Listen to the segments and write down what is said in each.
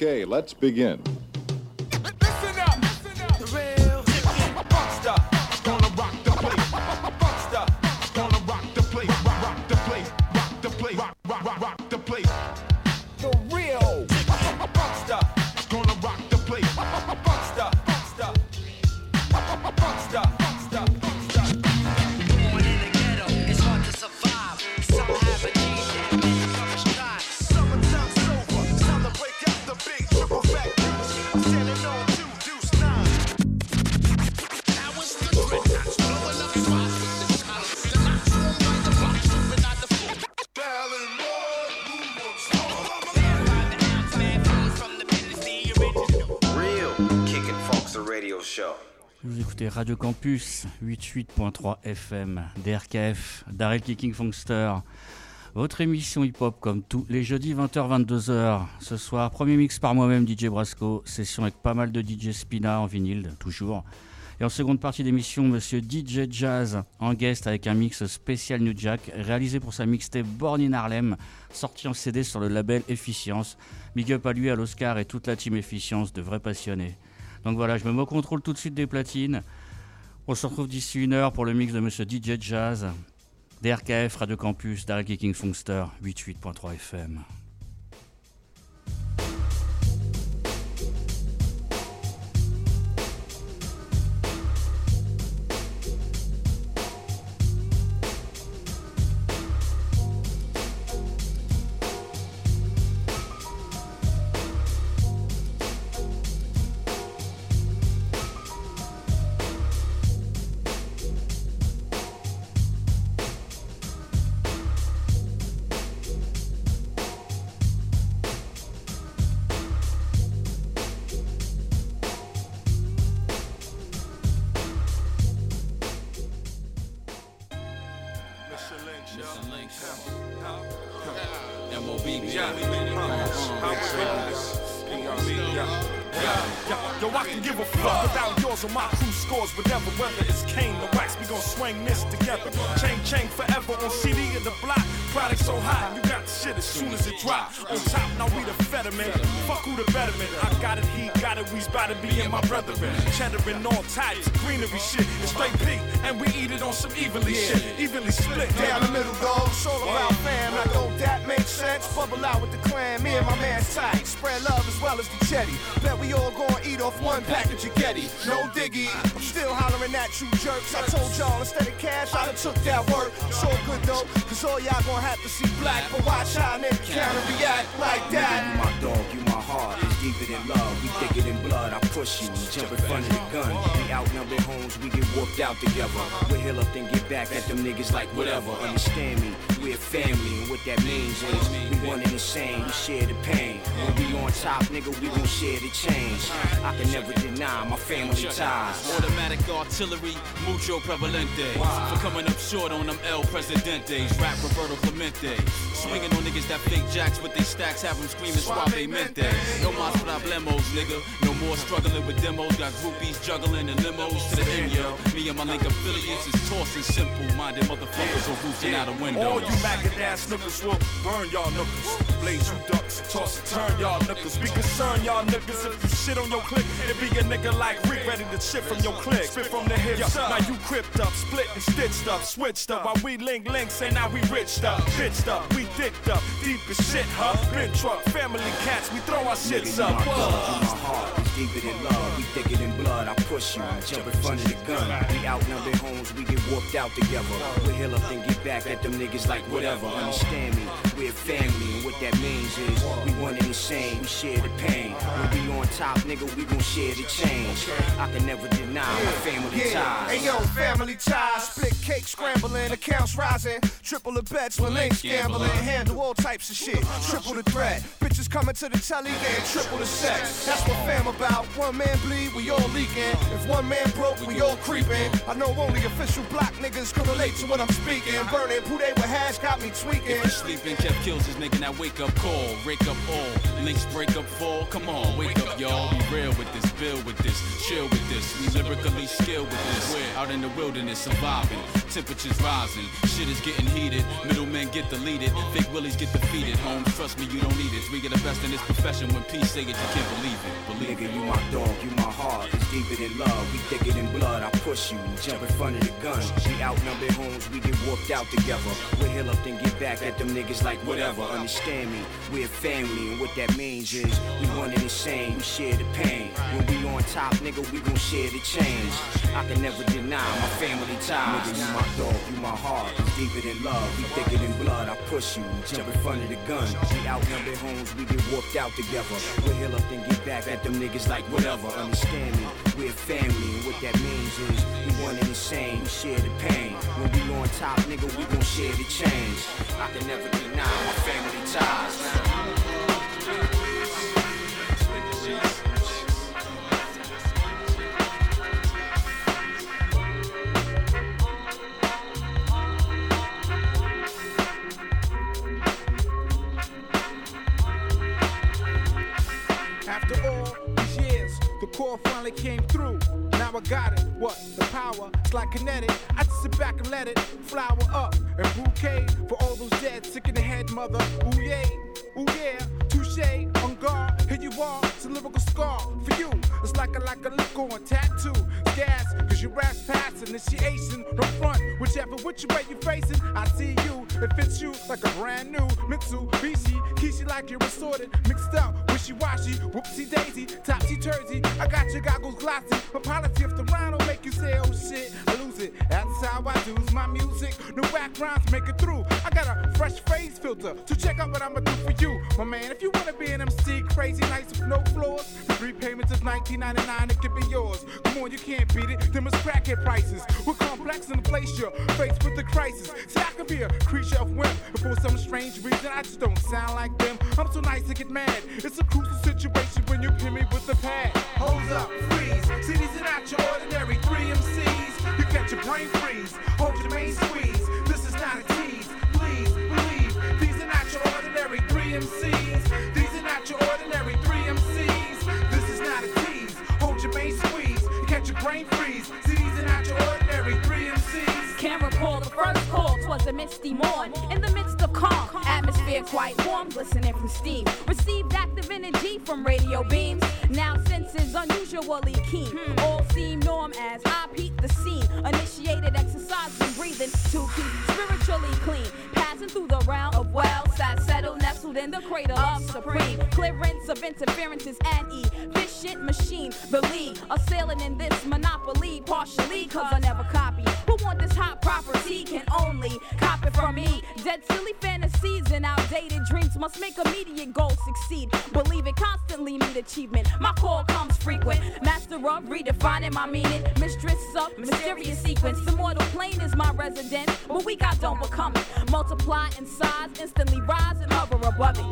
Okay, let's begin. Radio Campus 88.3 FM, DRKF, Daryl Kicking Funkster. Votre émission hip-hop comme tous les jeudis 20h-22h. Ce soir, premier mix par moi-même, DJ Brasco. Session avec pas mal de DJ Spina en vinyle, toujours. Et en seconde partie d'émission, monsieur DJ Jazz en guest avec un mix spécial New Jack réalisé pour sa mixtape Born in Harlem, sorti en CD sur le label Efficience. Big up à lui, à l'Oscar et toute la team Efficience de vrais passionnés. Donc voilà, je me mets au contrôle tout de suite des platines. On se retrouve d'ici une heure pour le mix de monsieur DJ Jazz. DRKF, Radio Campus, Dark Kicking Funkster, 88.3 FM. Top, nigga, we gon' share the change. I can never deny my family ties. Automatic artillery, mucho prevalente. For coming up short on them El Presidentes. Rap Roberto Clemente. Swinging on niggas that fake jacks with they stacks, have them screaming suave mente. No más problemos, nigga. No more struggling with demos. Got groupies juggling and limos to the end, yo. Me and my link affiliates is tossing simple minded motherfuckers or roofing out a window. All you maggot ass niggas will burn y'all niggas. Blaze you ducks, toss and turn y'all niggas. Be concerned y'all niggas if you shit on your click. It be a nigga like Rick ready to shit from your click. Spit from the hips up. Now you cripped up, split and stitched up, switched up. While we link links and now we riched up, bitched up, we dicked up. Deep as shit, huh? Big truck, family cats, we throw our shits up. my dog, Whoa. You my heart. Deeper than love. We thicker than blood. I push you, jump in front of the gun. We outnumbered homes, we get whooped out together. We heal up and get back at them niggas like whatever. Understand me, we're family, and what that means is we one and the same. We share the pain. When we on top, nigga, we gon' share the change. I can never deny my family ties. hey yo, family ties, split cake scrambling, accounts rising, triple the bets when links gambling, handle all types of shit, triple the threat, bitches coming to the telly, getting triple the sex. That's what fam about. About one man bleed, we all leaking. If one man broke, we all creeping. I know only official black niggas can relate to what I'm speaking. Burning Poudet with hash got me tweaking. If sleeping, Kev kills is making that wake up call. Rake up all, links break up fall. Come on, wake up, y'all. Be real with this, build with this, chill with this. We lyrically skilled with this. We're out in the wilderness surviving. Temperatures rising, shit is getting heated. Middlemen get deleted, fake willies get defeated. Homes, trust me, you don't need it. We get the best in this profession. When peace say it, you can't believe it. Believe Nigga, it. you my dog, you my heart. It's deeper than love. We thicker than blood. I push you, jump in front of the gun. We outnumbered homes, we get whooped out together. We'll heal up, then get back at them niggas like whatever. Understand me, we're family, and what that means is we one and the same. We share the pain. When we on top, nigga, we gon' share the change. I can never deny my family ties. Nigga, you my dog, you my heart. Deeper than love. We thicker than blood. I push you, jump in front of the gun. We outnumbered homes, we get whooped out together. We'll heal up, and get back at them niggas like whatever. Understand me, we're family, and what that means is we one and the same. We share the pain. When we on top, nigga, we gon' share the change. I can never deny my family ties. Core finally came through. Now I got it. What? The power? It's like kinetic. I just sit back and let it flower up. And bouquet for all those dead, sick in the head, mother. Ooh yeah, ooh yeah. Touche, on guard. Here you are. It's a lyrical scar for you. It's like a like a lick on tattoo. Gas, cause your rap's past initiation. Don't front, whichever which way you're facing. I see you. It fits you like a brand new Mitsubishi. Kishi like you're assorted, mixed up, wishy washy, whoopsie daisy, topsy turvy. I got your goggles glossy. My policy of the rhyme will make you say, oh shit, I lose it. That's how I do my music. No whack rhymes make it through. I got a fresh phase filter to check out what I'ma do for you. My man, if you wanna be an MC, crazy nights with no floors, three payments is 19.99, it could be yours. Come on, you can't beat it. Them is crackhead prices. We're complex in the place you're faced with the crisis. See, I can be a creature of whim, but for some strange reason, I just don't sound like them. I'm so nice to get mad. It's a crucial situation when you pin me with the pad. Twas a misty morn. In the midst of calm, atmosphere quite warm, glistening from steam. Received active energy from radio beams. Now senses unusually keen. Hmm. All seem norm as I peep the scene. Initiated exercise and breathing to keep spiritually clean. Settled, nestled in the cradle of supreme. Clearance of interferences and e efficient machine. believe, lead, assailing in this monopoly, partially, cause I never copy. Who want this hot property can only copy from me. Dead silly fantasies and outdated dreams must make immediate goals succeed. Believe it constantly meet achievement. My call comes frequent. Master of redefining my meaning. Mistress of mysterious sequence. The mortal plane is my residence, but we got don't become it. Multiply in size, instantly rise and hover above it.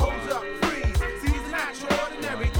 Hold up, freeze. Not your ordinary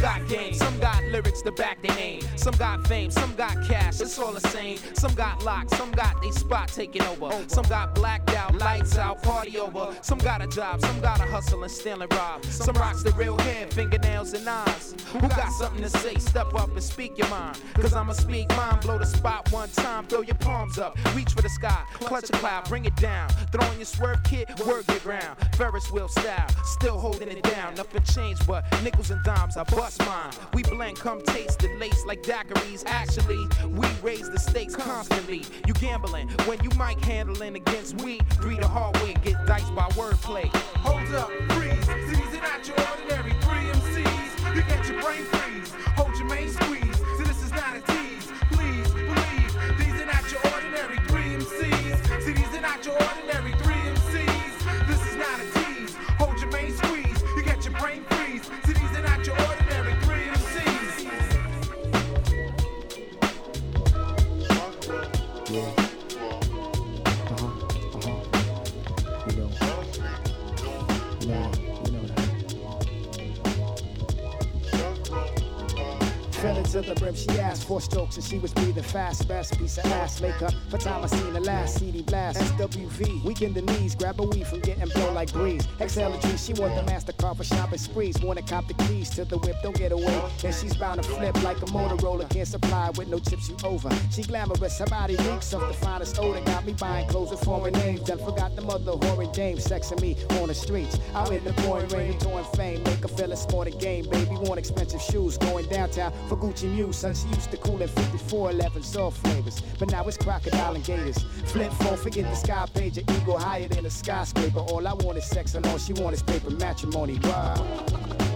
got game, some got lyrics to back their name. Some got fame, some got cash, it's all the same. Some got locked, some got they spot taken over. Some got blacked out, lights out, party over. Some got a job, some got a hustle and steal and rob. Some rocks the real hair, fingernails and eyes. Who got something to say? Step up and speak your mind. Cause I'ma speak mine, blow the spot one time, throw your palms up, reach for the sky, clutch a cloud, bring it down. Throw on your swerve kit, work the ground. Ferris wheel style, still holding it down. Nothing changed but nickels and dimes, I bust mine. We blend, come taste the lace like daiquiris. Actually, we raise the stakes constantly. You gambling when you mic handling against we. Three the hard way, get diced by wordplay. Hold up, freeze. These are not your ordinary three MCs. You get your brain freeze. Hold your main squeeze. See, this is not a tease. Please believe these are not your ordinary three MCs. See, these are not your ordinary Into the brim, she asked for strokes and she was breathing fast. Best piece of ass makeup for time I seen the last CD blast. SWV, weaken the knees, grab a weed from getting blown like breeze. Exhale the tree, she want the master car for shopping sprees. Wanna cop the keys to the whip, don't get away. And she's bound to flip like a Motorola, can't supply with no chips you over. She glamorous, her body reeks of the finest odor. Got me buying clothes with foreign names. Done forgot the mother whoring dame, sexing me on the streets. Out in the pouring rain, enjoying fame. Make her feel it's more game, baby. Want expensive shoes, going downtown for Gucci Muse. Son, she used to cool in 5411 soft flavors. But now it's crocodile and gators. Flip phone, forget the sky page. Your ego higher than a skyscraper. All I want is sex and all she want is paper matrimony. Wow.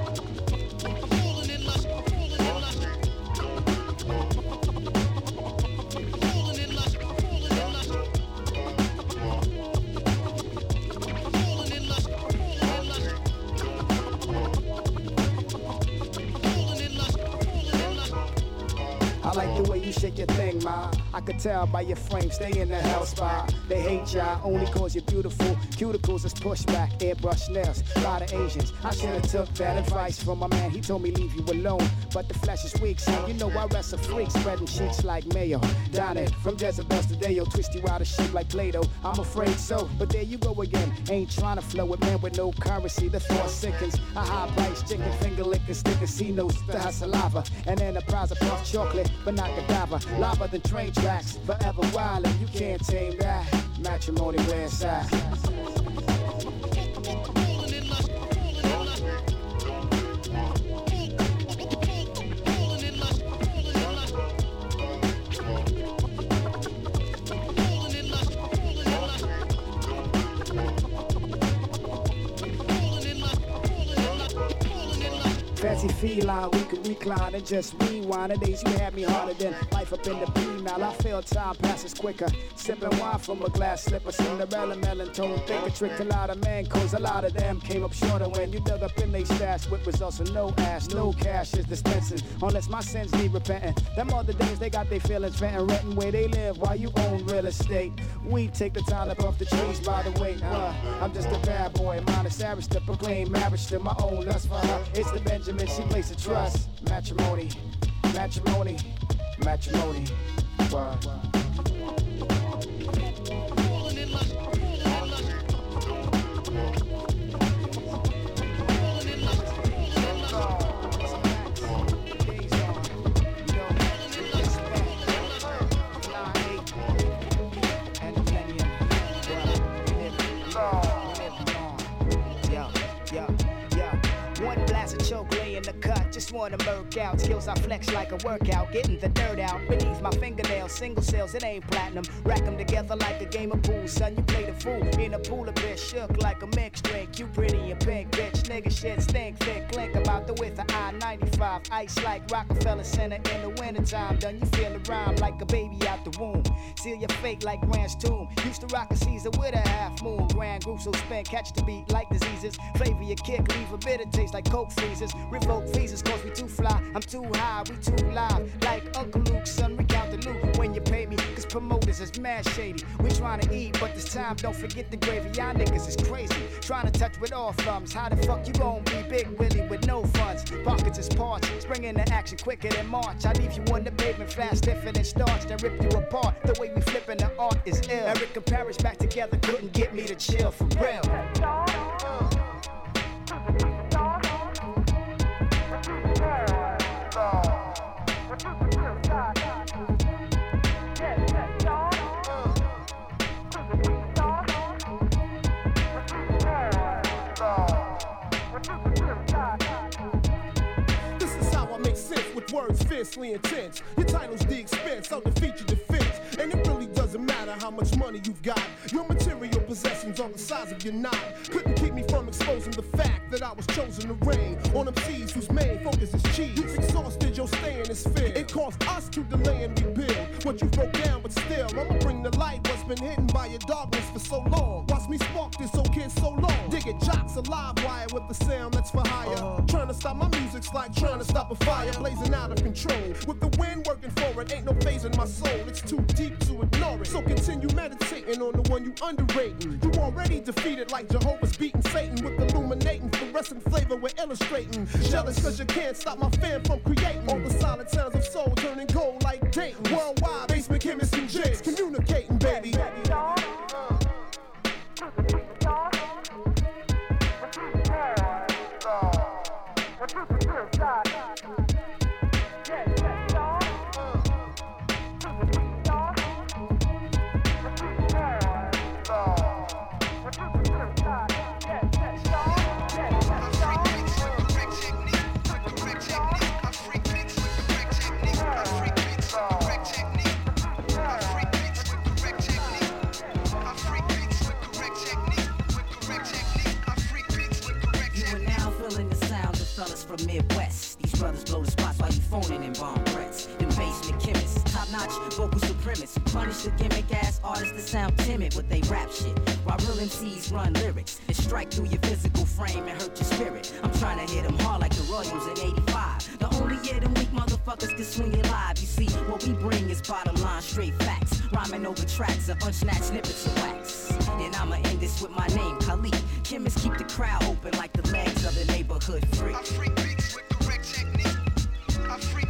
Shake your thing, ma. I could tell by your frame, stay in the hell spot. They hate ya only cause you're beautiful. Cuticles is pushback, airbrush nails. A Lot of Asians. I should've took that advice from my man. He told me leave you alone. But the flesh is weak, so you know I wrestle freaks, spreading sheets like mayo. Down it from Jezebel's to Deo, twist you out of shape like Play-Doh. I'm afraid so, but there you go again. Ain't trying to flow with men with no currency. The thought sickens. A high price chicken finger licking, sticker, see no her saliva. And enterprise of puff chocolate, but not cadaver. Lava than train tracks, forever wild, and you can't tame that. Matrimony where at. Feline, we could recline and just rewind. The days you had me harder than life up in the penal. I feel time passes quicker. Sipping wine from a glass slipper. Cinderella melon tone. Think a tricked a lot of men, cause a lot of them came up shorter when you dug up in they stash with results of no ass. No cash is dispensing, unless my sins need repenting. Them other days they got their feelings venting, renting where they live while you own real estate. We take the time to buff the trees by the way. Uh, I'm just a bad boy, minus average to proclaim marriage to my own lust for her. It's the Benjamin, she places trust. Matrimony, matrimony, matrimony. Wow. Wanna murk out. Skills I flex like a workout. Getting the dirt out beneath my fingernails. Single sales, it ain't platinum. Rack them together like a game of pool. Son, you play the fool in a pool of bitch. Shook like a mixed drink. You pretty and pink, bitch. Nigga shit stink, thick. Clink about the width of I 95. Ice like Rockefeller Center in the wintertime. Done you feel around like a baby out the womb. Seal your fate like Grant's tomb. Used to rock a Caesar with a half moon. Grand group so spin, catch the beat like diseases. Flavor your kick, leave a bitter taste like coke freezes. Revoke visas, cause we too fly. I'm too high, we too live. Like Uncle Luke, son, recount the loot when you pay me. Cause promoters is mad shady. We trying to eat, but this time don't forget the gravy. Y'all niggas is crazy. Trying to touch with all thumbs. How the fuck you gon' be Big Willie with no funds? Pockets is parched. Spring into action quicker than March. I leave you on the pavement fast, stiffer than starch. Then rip you apart. The way we flipping the art is ill. Erick and Parrish back together couldn't get me to chill for real. Intense. Your title's the expense of the feature defense. And it really doesn't matter how much money you've got. Your material possessions are the size of your knot couldn't keep me from exposing the fact that I was chosen to reign on MCs whose main focus is cheese. You've exhausted your stay in this field. It caused us to delay and rebuild what you broke down, but still, I'ma bring the light what's been hidden by your darkness for so long. Watch me spark this old kid so long. Dig it, jocks a live wire with the sound that's for higher. Uh-huh. Trying to stop my music's like trying to stop a fire blazing out of control. With the wind working for it, ain't no phase in my soul. It's too deep to ignore it. So continue meditating on the one you underrating. You already defeated like Jehovah's beating Satan with illuminating fluorescent flavor we're illustrating. Jealous cause you can't stop my fan from creating. All the solid sounds of soul turning gold like Dayton. Worldwide, basement chemists and jigs communicating, baby. Phoning in bomb threats. Them basement chemists, top notch vocal supremacists. Punish the gimmick ass artists that sound timid with they rap shit. While real MCs run lyrics and strike through your physical frame and hurt your spirit. I'm trying to hit them hard like the Royals in 85. The only year them weak motherfuckers can swing it live. You see, what we bring is bottom line straight facts. Rhyming over tracks of unsnatched snippets of wax. And I'ma end this with my name, Khalid. Chemists keep the crowd open like the legs of the neighborhood freak. Now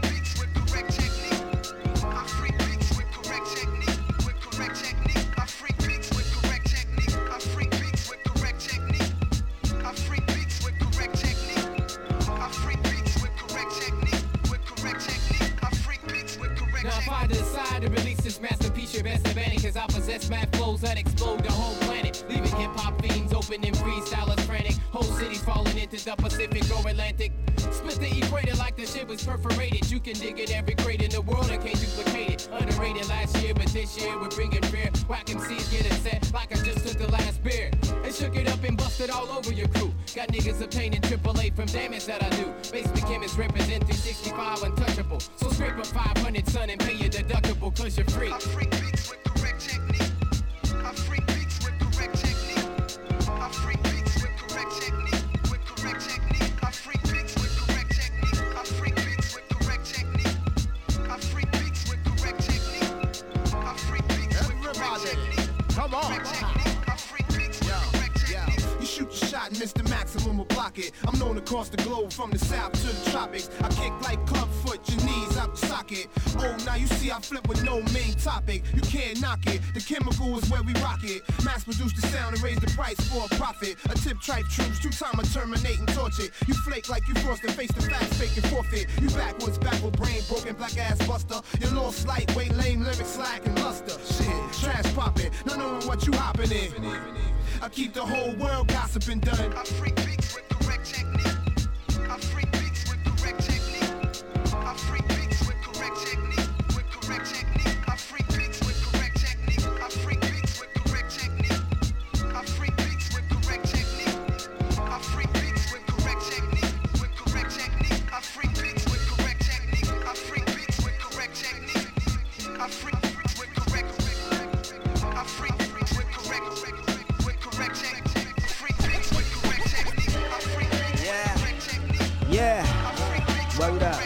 Cause I possess mad flows that explode the whole planet. Leaving hip-hop fiends open and freestylers frantic. Whole cities falling into the Pacific or Atlantic. Split the equator like the shit was perforated. You can dig it every crate in the world and can't duplicate it. Underrated last year, but this year we're bringing fear. Whack MCs getting set like I just took the last beer. And shook it up and busted all over your crew. Got niggas obtaining AAA from damage that I do. Basement chemists represent 365 untouchable. So scrape up 500 son and pay your deductible cause you're free Come on. It. I'm known across the globe from the south to the tropics. I kick like clubfoot, your knees out the socket. Oh, now you see I flip with no main topic. You can't knock it. The chemical is where we rock it. Mass produce the sound and raise the price for a profit. A tip tripe troops, two time I terminate and it. You flake like you forced to face the facts, fake and forfeit. You backwards, backward brain, broken black ass buster. You lost light, weight, lame lyrics, slack and luster. Shit, trash popping, not knowing what you hopping in. I keep the whole world gossiping done. I freak with technique. I freak Yeah. Word up.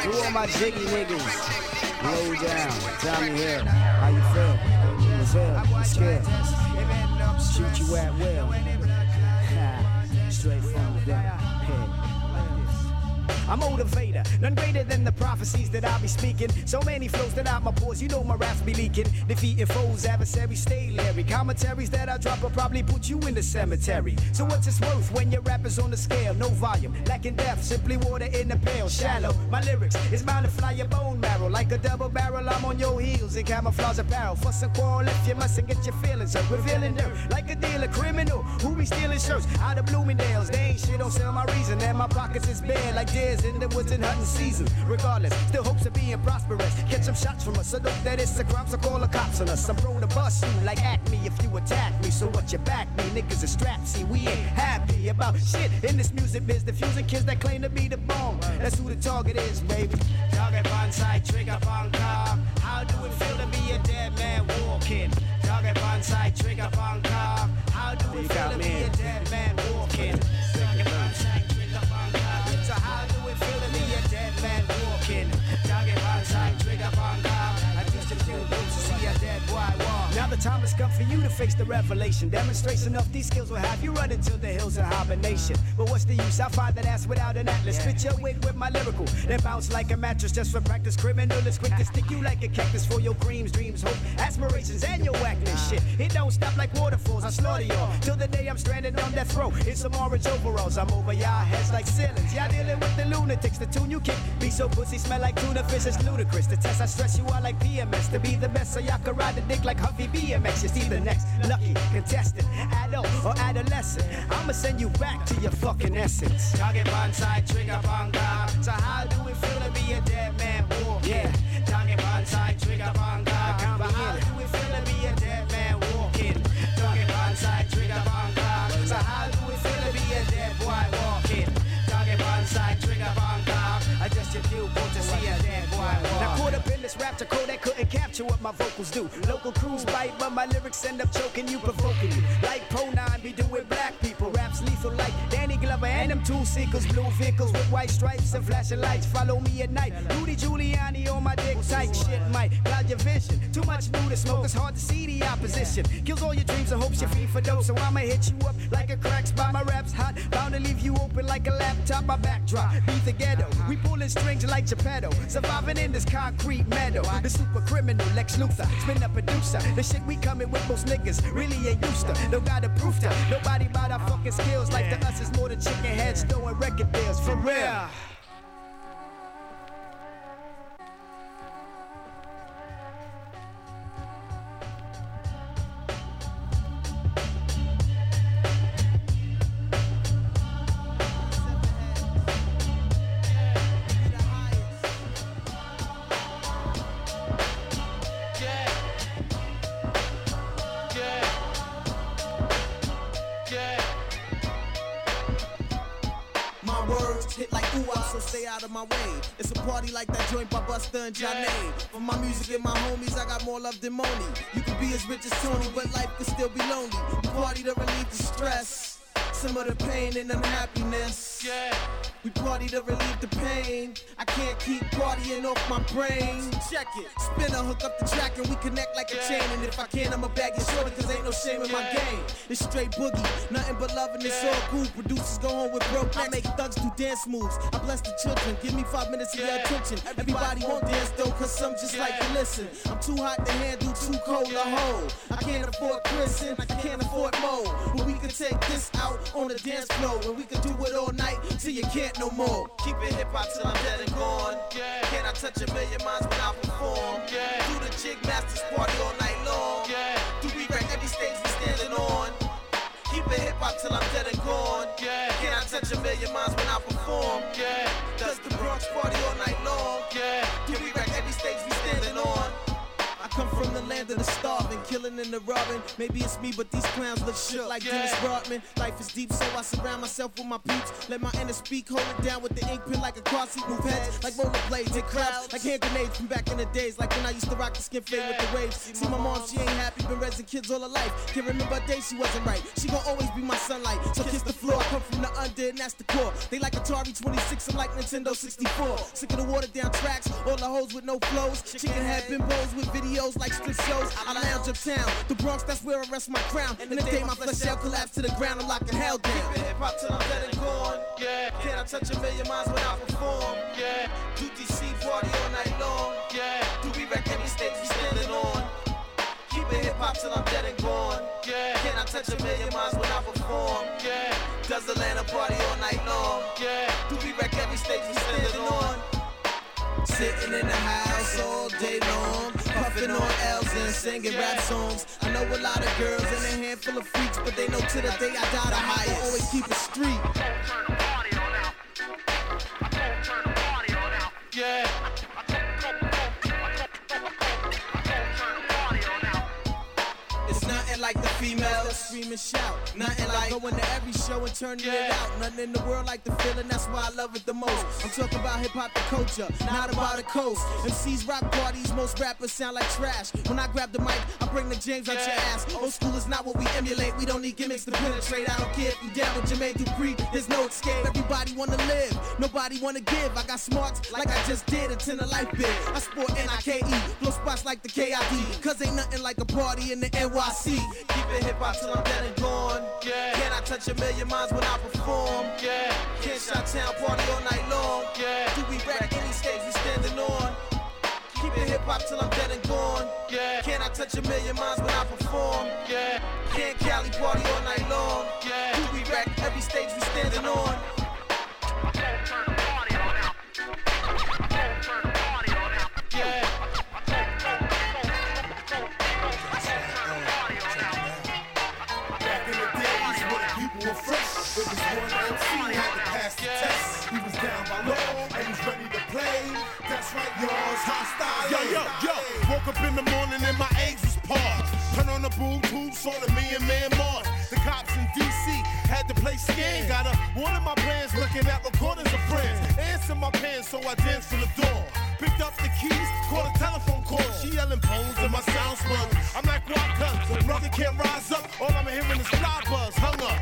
To all my jiggy niggas. Low down. Tommy Hill. How you feel? What's hell? You scared? Shoot you at will. I'm motivator, none greater than the prophecies that I'll be speaking. So many flows that out my pores, you know my raps be leaking. Defeating foes, adversaries stay Larry. Commentaries that I drop will probably put you in the cemetery. So what's its worth when your rap is on the scale? No volume, lacking depth, simply water in the pail. Shallow, my lyrics is bound to fly your bone marrow. Like a double barrel, I'm on your heels in camouflage apparel. Fuss and quarrel if you mustn't get your feelings hurt. Revealing dirt like a dealer, criminal who be stealing shirts out of Bloomingdale's. They ain't shit, don't sell my reason. And my pockets is bare like in the woods and hunting season. Regardless, still hopes of being prosperous. Catch some shots from us, so look that it's a crime, so call the cops on us. I'm prone to bust you like at me if you attack me. So what you back me? Niggas are strapped, see, we ain't happy about shit in this music biz. Diffusing kids that claim to be the bomb. That's who the target is, baby. Target on sight, trigger on car. How do it feel to be a dead man walking? Target on sight, trigger on car. How do it feel to be a Time has come for you to face the revelation. Demonstration of these skills will have you running to the hills of hibernation. But what's the use? I find that ass without an atlas. Spit your wig with my lyrical. Then bounce like a mattress just for practice. Criminal is quick to stick you like a cactus for your dreams, dreams, hope, aspirations, and your whackness. Shit, it don't stop like waterfalls. I slaughter y'all till the day I'm stranded on death row. In some orange overalls, I'm over y'all heads like ceilings. Y'all dealing with the lunatics. The tune you kick be so pussy, smell like tuna fish. It's ludicrous. The test I stress you out like PMS to be the best, so y'all can ride the dick like Huffy BMX. You see the next lucky contestant, adult or adolescent. I'ma send you back to your fucking essence. Target bonsai, trigger banga. So how do it feel to be a dead man walking? Yeah, target bonsai, trigger banga. But how do it feel to be a dead man walking? Target bonsai, trigger banga. So how do it feel to be a dead boy walking? Target bonsai, trigger banga. Adjust your viewpoint to see a dead boy walking. Now caught up in this raptor code that couldn't capture what my vocals do. Local crews bite, but my lyrics end up choking you, provoking you. Like Pro 9 be doing black people. Raps lethal like And them two seekers. Blue vehicles with white stripes and flashing lights. Follow me at night. Rudy Giuliani on my dick tight. Shit might cloud your vision. Too much new to smoke, it's hard to see the opposition. Kills all your dreams and hopes you feed for dope. So I'ma hit you up like a crack spot. My raps hot, bound to leave you open like a laptop. My backdrop, beat the ghetto. We pulling strings like Geppetto. Surviving in this concrete meadow. The super criminal Lex Luthor, Spinna producer. The shit we coming with most niggas really ain't used to. No got a proof. Nobody bout our fucking skills. Life to us is more than chicken heads throwing record deals. For real. My music and my homies, I got more love than money. You can be as rich as Tony, but life can still be lonely. Party to relieve the stress, some of the pain and unhappiness. Yeah. We party to relieve the pain. I can't keep partying off my brain. Check it. Spinna, hook up the track and we connect like a chain. And if I can, I'ma bag it shorter, cause ain't no shame in my game. It's straight boogie, nothing but love and it's all cool. Producers go home with broke. I make thugs do dance moves. I bless the children, give me five minutes of your attention. Everybody won't dance though, cause some just like to listen. I'm too hot to handle, too cold to hold. I can't afford Chris and I can't afford Mo. But we can take this out on the dance floor. And we can do it all night till you can't no more. Keep it hip hop till I'm dead and gone. Yeah. Can I touch a million minds when I perform? Yeah. Do the jig masters party all night long. Yeah. Do we wreck every stage we standing on? Keep it hip hop till I'm dead and gone. Yeah. Can I touch a million minds when I perform? Yeah. Does the Bronx party all night long? Yeah. Do we wreck every stage we standing on? I come from the land of the starving, killing and the robbing. Maybe it's me, but these clowns look shook like Yeah. Dennis Rodman. Life is deep, so I surround myself with my peeps. Let my inner speak, hold it down with the ink pen like a cross seat Move heads like rollerblades, hit crowds like hand grenades from back in the days. Like when I used to rock the skin fade with the waves. See my mom, she ain't happy, been raising kids all her life. Can't remember a day she wasn't right. She gon' always be my sunlight. So kiss the floor, I come from the under, and that's the core. They like Atari 26, I'm like Nintendo 64. Sick of the watered down tracks, all the hoes with no flows. Chicken head bimbos with videos like strip shows. I lounge the Bronx, that's where I rest my crown. And the day my flesh shall collapse to the ground, I'm locking hell down. Keep it hip hop till I'm dead and gone. Yeah. Can I touch a million minds when I perform? Yeah. Do DC party all night long. Yeah. Do we wreck every stage we standing on? Keep it hip hop till I'm dead and gone. Yeah. Can I touch a million minds when I perform? Yeah. Does Atlanta party all night long? Yeah. Do we wreck every stage we standing on? Sitting in the house all day long, puffing on L's and singing rap songs. I know a lot of girls and a handful of freaks, but they know to the day I die the highest. Always keep it street. Yeah. Females that scream and shout. Nothing like going to every show and turning it out. Nothing in the world like the feeling, that's why I love it the most. I'm talking about hip hop the culture, not about the coast. MCs rock parties, most rappers sound like trash. When I grab the mic, I bring the James out your ass. Old school is not what we emulate. We don't need gimmicks to penetrate. I don't care if you down with Jermaine Dupri. There's no escape. Everybody wanna live, nobody wanna give. I got smarts like I just did. Attend a life bid. I sport N-I-K-E, blow spots like the KID. Cause ain't nothing like a party in the NYC. Keep it hip hop till I'm dead and gone. Yeah. Can I touch a million minds when I perform? Yeah. Can't shot town party all night long. Yeah. Do we wreck any stage we standing on? Keep it hip hop till I'm dead and gone. Yeah. Can I touch a million minds when I perform? Yeah. Can't Cali party all night long. Yeah. Do we wreck every stage we standing on? Yours hostile. Yo, yo, yo. Woke up in the morning and my eggs was paused. Turn on the boom tube, saw the me and man Mars. The cops in DC had to play scared. Got a one of my plans looking at recordings of friends. Answer my pants, so I danced from the door. Picked up the keys, called a telephone call. She yelling bones and my sound spun. I'm like, what? Cause brother can't rise up. All I'm hearing is fly buzz. Hung up,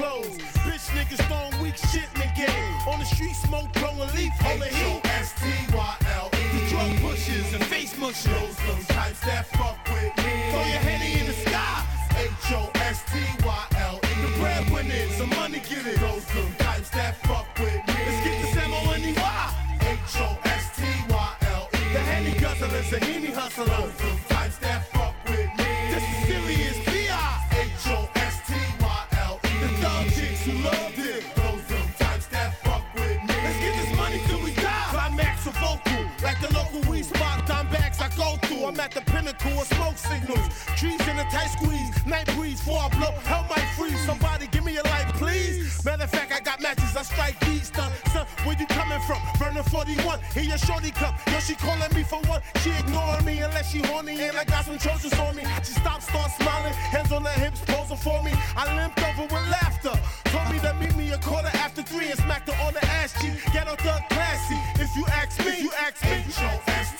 clothes. Bitch niggas throwing weak shit in the game. On the street, smoke, blowing leaf, holding heat. H-O-S-T-Y-L-E. The drug pushers and face mushers. Those types that fuck with me. Throw your henny in the sky. H-O-S-T-Y-L-E. Signals. Trees in a tight squeeze, night breeze, before I blow, hell might freeze. Somebody give me a light, please. Matter of fact, I got matches, I strike these. Son, son, where you coming from? Burning 41, here your shorty cup. Yo, she calling me for what? She ignoring me unless she horny, and I got some choices on me. She stopped, start smiling, hands on her hips, posing for me. I limped over with laughter. Told me to meet me a quarter after three and smacked her on the ass cheek. Get Ghetto thug classy. If you ask me, if you ask me. H-O-S-T-Y-L-E.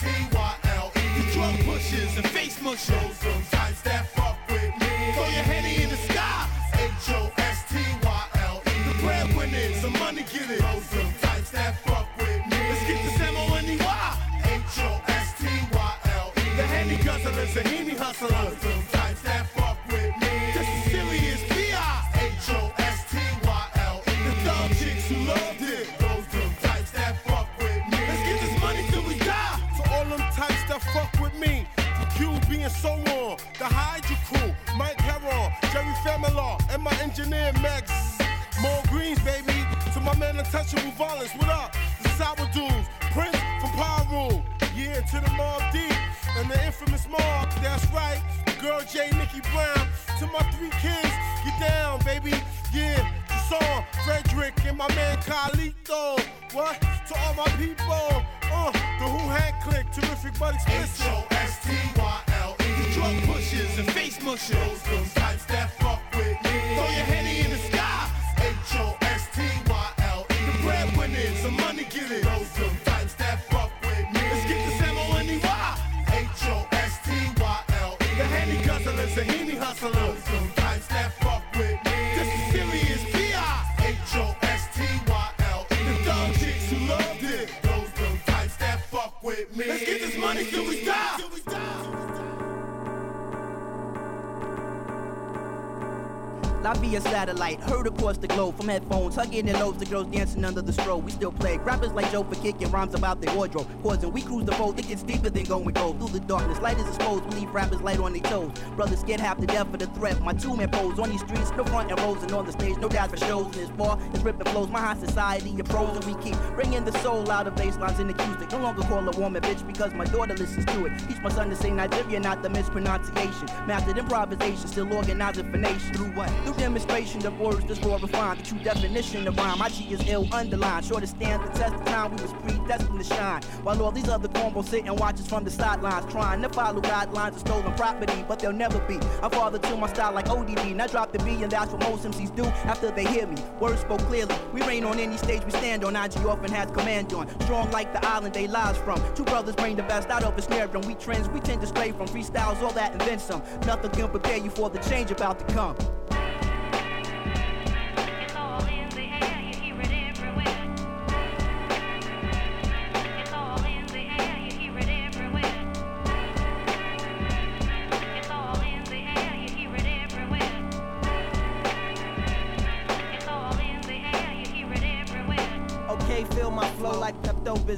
And my engineer Max. More greens, baby. To my man Untouchable Violence. What up? The Sour Dudes. Prince from Power Rule. Yeah, to the Mobb Deep. And the infamous Mob. That's right. The girl J. Nikki Brown. To my three kids. Get down, baby. Yeah. Song, Frederick and my man Carlito. What? To all my people. Uh, the Who Hand Click, terrific but explicit. The and face mushers. Those them types that fuck with me. Throw your henny in the sky. H-O-S-T-Y-L-E. The breadwinners, some money get it. Those them types that fuck with me. Let's get this M-O-N-E-Y. H-O-S-T-Y-L-E. The henny guzzlers and henny hustlers. Those them types that fuck with me. This is serious. The chicks who loved it. Those them types that fuck with me. Let's get this money till we die. I be a satellite, heard across the globe from headphones, hugging their lobes, the girls dancing under the strobe. We still play rappers like Joe for kicking rhymes about their wardrobe. Causing we cruise the boat, it gets deeper than going gold. Through the darkness, light is exposed, we leave rappers light on their toes. Brothers scared half to death for the threat. My two man pose on these streets, no front and rows and on the stage, no doubt for shows. And this bar is ripping flows, my high society of pros, and we keep bringing the soul out of bass lines and acoustic. No longer call a woman bitch because my daughter listens to it. Teach my son to say Nigeria, not the mispronunciation. Mastered improvisation, still organizing for nation. Through what? Through demonstration of words that's more refined, the true definition of rhyme. My G is ill underlined, sure to stand the test of time. We was predestined to shine, while all these other cornballs sit and watch us from the sidelines, trying to follow guidelines of stolen property, but they'll never be. I father to my style like ODB, not drop the B, and that's what most MCs do after they hear me. Words spoke clearly. We reign on any stage we stand on. IG often has command on. Strong like the island they lies from. Two brothers bring the best out of a snare drum. We trends, we tend to stray from freestyles, all that and then some. Nothing can prepare you for the change about to come.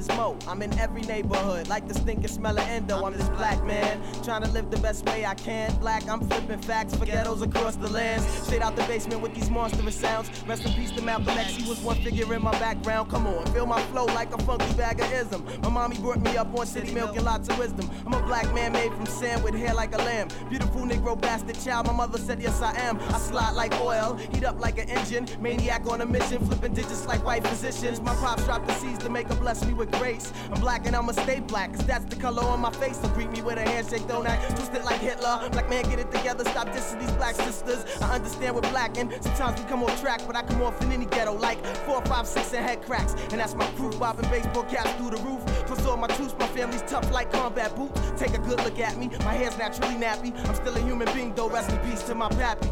Pepto Bismol. I'm in every neighborhood, like the stinking smell of endo. I'm this black man, trying to live the best way I can. Black, I'm flipping facts for ghettos across the lands. Straight out the basement with these monstrous sounds. Rest in peace to Malcolm X, he was one figure in my background. Come on, feel my flow like a funky bag of ism. My mommy brought me up on city milk and lots of wisdom. I'm a black man made from sand with hair like a lamb. Beautiful Negro bastard child, my mother said yes I am. I slide like oil, heat up like an engine. Maniac on a mission, flipping digits like white physicians. My pops dropped the seeds to make her bless me with grace. I'm black and I'ma stay black, cause that's the color on my face. So greet me with a handshake, don't act twisted like Hitler. Black man, get it together, stop dissing these black sisters. I understand we're black and sometimes we come off track, but I come off in any ghetto like four, five, six, and head cracks. And that's my proof, bobbing baseball caps through the roof. Plus all my troops, my family's tough like combat boots. Take a good look at me, my hair's naturally nappy. I'm still a human being though, rest in peace to my pappy.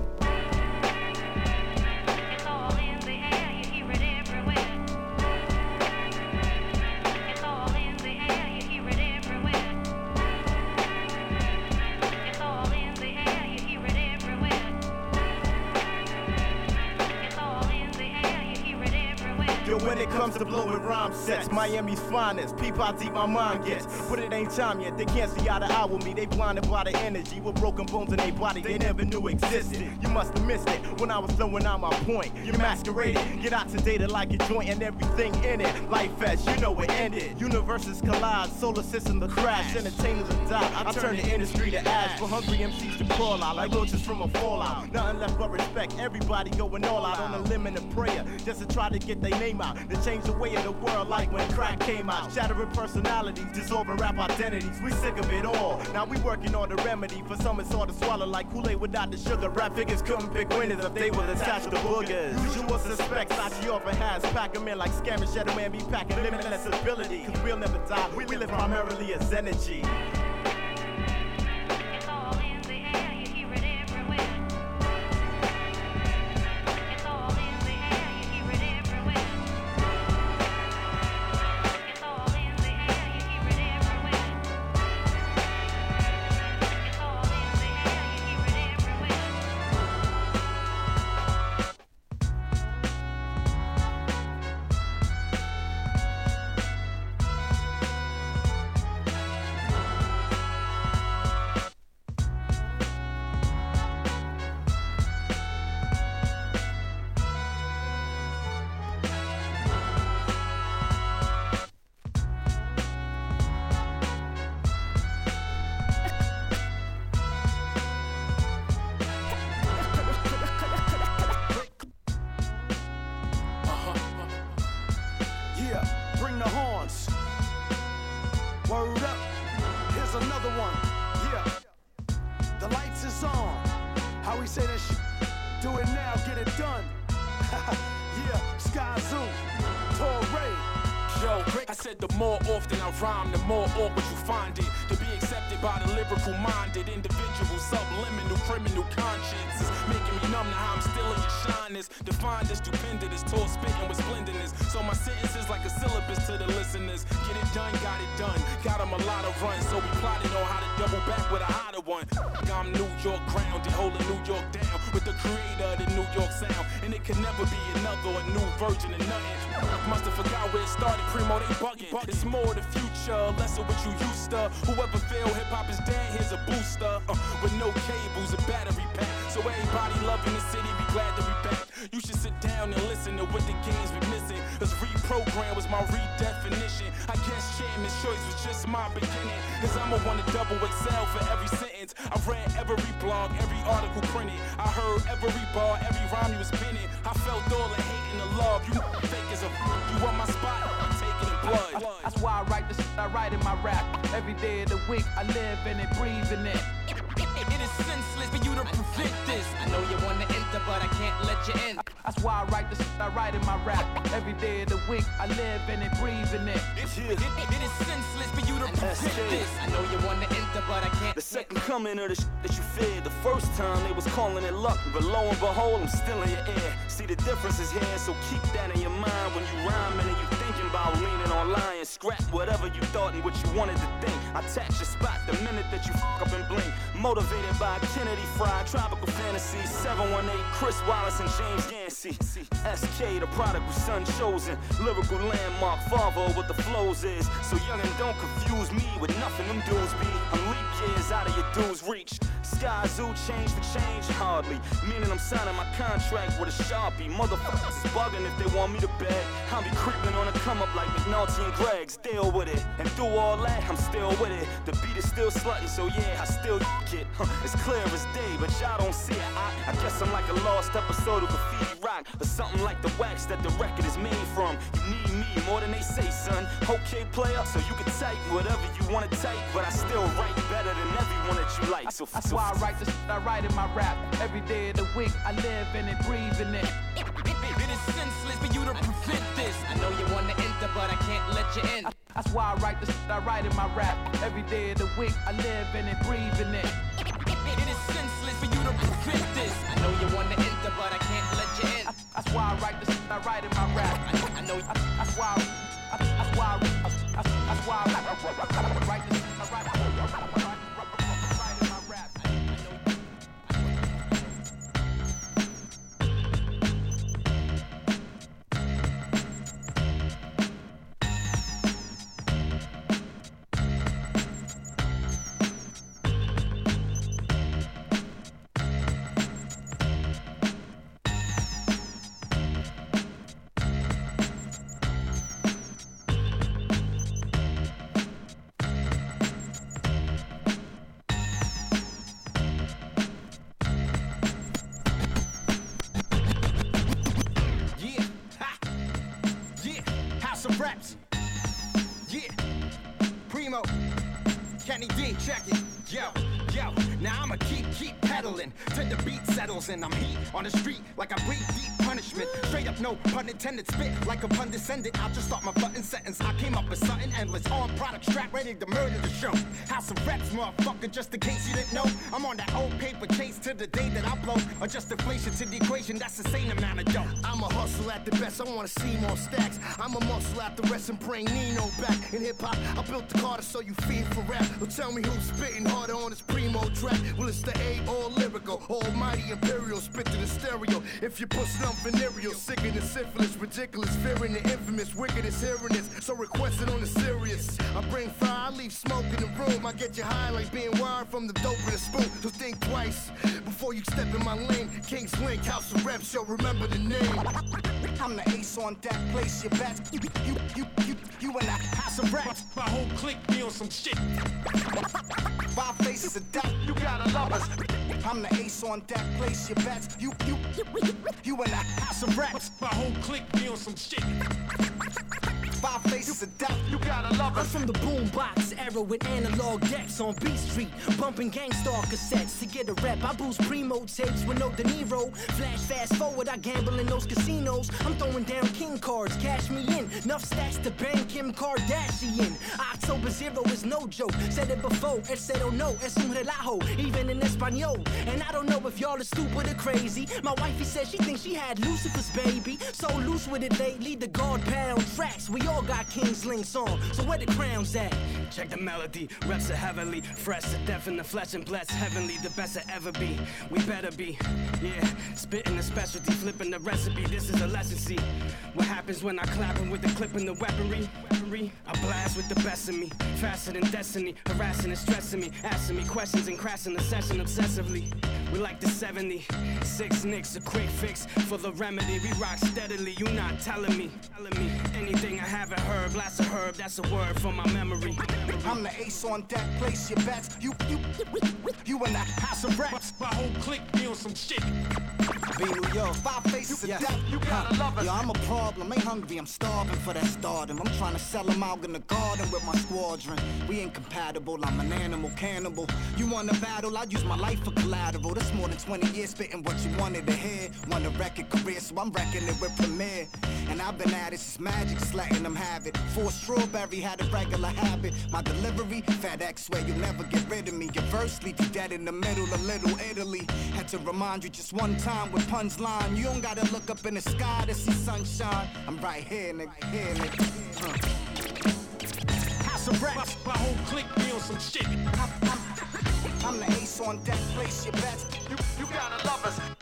Rhyme sets, Miami's finest. Peep how deep my mind gets. But it ain't time yet. They can't see eye to eye with me. They blinded by the energy with broken bones in their body they never knew existed. You must have missed it when I was throwing out my point. You masqueraded, get oxidated like a joint and everything in it. Life fest, you know it ended. Universes collide, solar system to crash, entertainers to die. I turn the industry to ash for hungry MCs to crawl out like roaches from a fallout. Nothing left but respect. Everybody going all out on a limb and a prayer just to try to get their name out. To change the way of the world like when crack came out. Shattering personalities, dissolving rap identities. We sick of it all. Now we working on the remedy for some it's hard to swallow like Kool-Aid without the sugar. Rap figures couldn't pick winners if they was attached to boogers. Usual suspects, Sachi often has. Pack 'em in like scammers, shadow man be packing limitless ability. Cause we'll never die. We live primarily as energy. Minded individual, subliminal criminal consciences. making me numb to how I'm still in your shyness. Defined as stupendous, tall spitting with splendidness. So my sentences like a syllabus to the listeners. Get it done, got it done. Got 'em a lot of runs, so we plotting on how to double back with a hotter one. I'm New York grounded, holding New York down with the creator of the New York sound. And it can never be another, a new version of nothing. Must have forgot where it started, primo, they bugging. It's more the future, less of what you used to. Whoever feel hip hop is dead, here's a booster. Uh, with no cables, a battery pack. So everybody loving the city, be glad to be back. You should sit down and listen to what the games been missing. Cause reprogram was my redefinition. I guess chairman's choice was just my beginning. Cause I'ma want to double excel for every sentence. I read every blog, every article printed. I heard every bar, every rhyme you was penning. I felt all the hate and the love. You fake as a you want my spot, I'm blood. That's why I write the shit I write in my rap. Every day of the week, I live in it, breathe in it. It is senseless for you to prevent this. I know you wanna enter, but I can't let you in. That's why I write the shit I write in my rap. Every day of the week, I live in it, breathe in it. It, it, it is senseless for you to prevent this. I know you wanna enter, but I can't. The second coming of the shit that you feared. The first time they was calling it luck, but lo and behold, I'm still in your ear. See the difference is here, so keep that in your mind when you rhyming and you thinking about leaning on lying. Scrap whatever you thought and what you wanted to think. I tax your spot the minute that you fuck up and blink. Motivated by Kennedy Fried, Tropical Fantasy, 718, Chris Wallace and James Yancey. SK, the prodigal son chosen. Lyrical landmark, father what the flows is. So youngin', don't confuse me with nothing them dudes be. I'm leap years out of your dudes' reach. Skyzoo change for change, hardly. Meaning I'm signing my contract with a Sharpie. Motherfuckers is bugging if they want me to beg. I'll be creeping on a come up like McNulty and Greg's. Deal with it. And through all that, I'm still with it. The beat is still slutting, so yeah, I still get it. Huh, it's clear as day, but y'all don't see it. I, I guess I'm like a lost episode of graffiti rock, or something like the wax that the record is made from. You need me more than they say, son. Okay, player, so you can type whatever you wanna type, but I still write better than everyone that you like. So, That's so why I write the shit I write in my rap. Every day of the week, I live in it, breathe in it. It is senseless for you to prevent this. I know you wanna enter, but I can't let you in. That's why I write the shit I write in my rap. Every day of the week, I live in it, breathe in it. It is senseless for you to prevent this. I know you wanna enter, but I can't let you in. That's why I write the shit I write in my rap. I know. That's I'll just start my button sentence. I came up with something endless, on product strap, ready to murder the show. House of Reps, motherfucker, just in case you didn't know. I'm on that old paper chase to the day that I blow. Or just inflation to the equation, that's the same amount of dough. I'm a hustle at the best, I wanna see more stacks. I'm a muscle at the rest and bring Nino back. In hip hop, I built the Carter so you feed for rap. Well, tell me who's spitting harder on this primo track. Well, it's the A, all lyrical, almighty imperial, spit to the stereo. If you put some venereal, than syphilis, ridiculous, fearing the infamous, wicked as hearing this. So request it on the serious. I bring fire, I leave smoke in the room. I get you high like being wired from the dope in a spoon. So think twice before you step in my lane. King's Link, House of Reps, yo, remember the name. I'm the ace on deck, place your bets. You, you, you, you, you and I, House of Reps. My whole clique be on some shit. My Five faces of death, you gotta love us. I'm the ace on deck, place your bets. You, you, you, you and I, House of Reps. My whole clique be on some shit. Five faces of death, you gotta love I'm from the boombox era with analog decks on B Street, bumping Gang Starr cassettes to get a rep. I boost primo tapes with no De Niro. Flash fast forward, I gamble in those casinos. I'm throwing down king cards, cash me in. Enough stacks to bang Kim Kardashian. October zero is no joke. Said it before, el cero oh no es un relajo, even in Espanol. And I don't know if y'all are stupid or crazy. My wifey said she thinks she had Lucifer's baby. So loose with it lately, the guard pound tracks. We all got King's links on, so where the crowns at? Check the melody, reps are heavily fresh to death in the flesh and blessed heavenly, the best to ever be. We better be, yeah. Spitting the specialty, flipping the recipe. This is a lesson. See what happens when I clapping with the clip and the weaponry. I blast with the best of me, faster than destiny, harassing and stressing me, asking me questions and crashing the session obsessively. We like the 76 Knicks, a quick fix for the remedy. We rock steadily, you not telling me, telling me anything I haven't heard. Blast a herb, that's a word from my memory. I'm the ace on deck, place your bets. You, you, you in the house of reps. My whole clique be on some shit. Be New York, five faces of death. You gotta love us. Yo, I'm a problem. Ain't hungry, I'm starving for that stardom. I'm trying to sell them out in the garden with my squadron. We ain't compatible, I'm an animal cannibal. You want a battle, I use my life for collateral. That's more than 20 years spitting what you wanted to hear. Want a record career, so I'm wrecking it with Premier. And I've been at it since magic, letting them have it. Four strawberry had a regular habit. My delivery, FedEx, where you'll never get rid of me. Your verse leave you dead in the middle of Little Italy. Had to remind you just one time with pun's line. You don't gotta look up in the sky to see sunshine. I'm right here, nigga, here, nigga. Uh. House of reps. My, my whole clique be on some shit. I'm, I'm, I'm the ace on deck, place your bets. You, you gotta love us.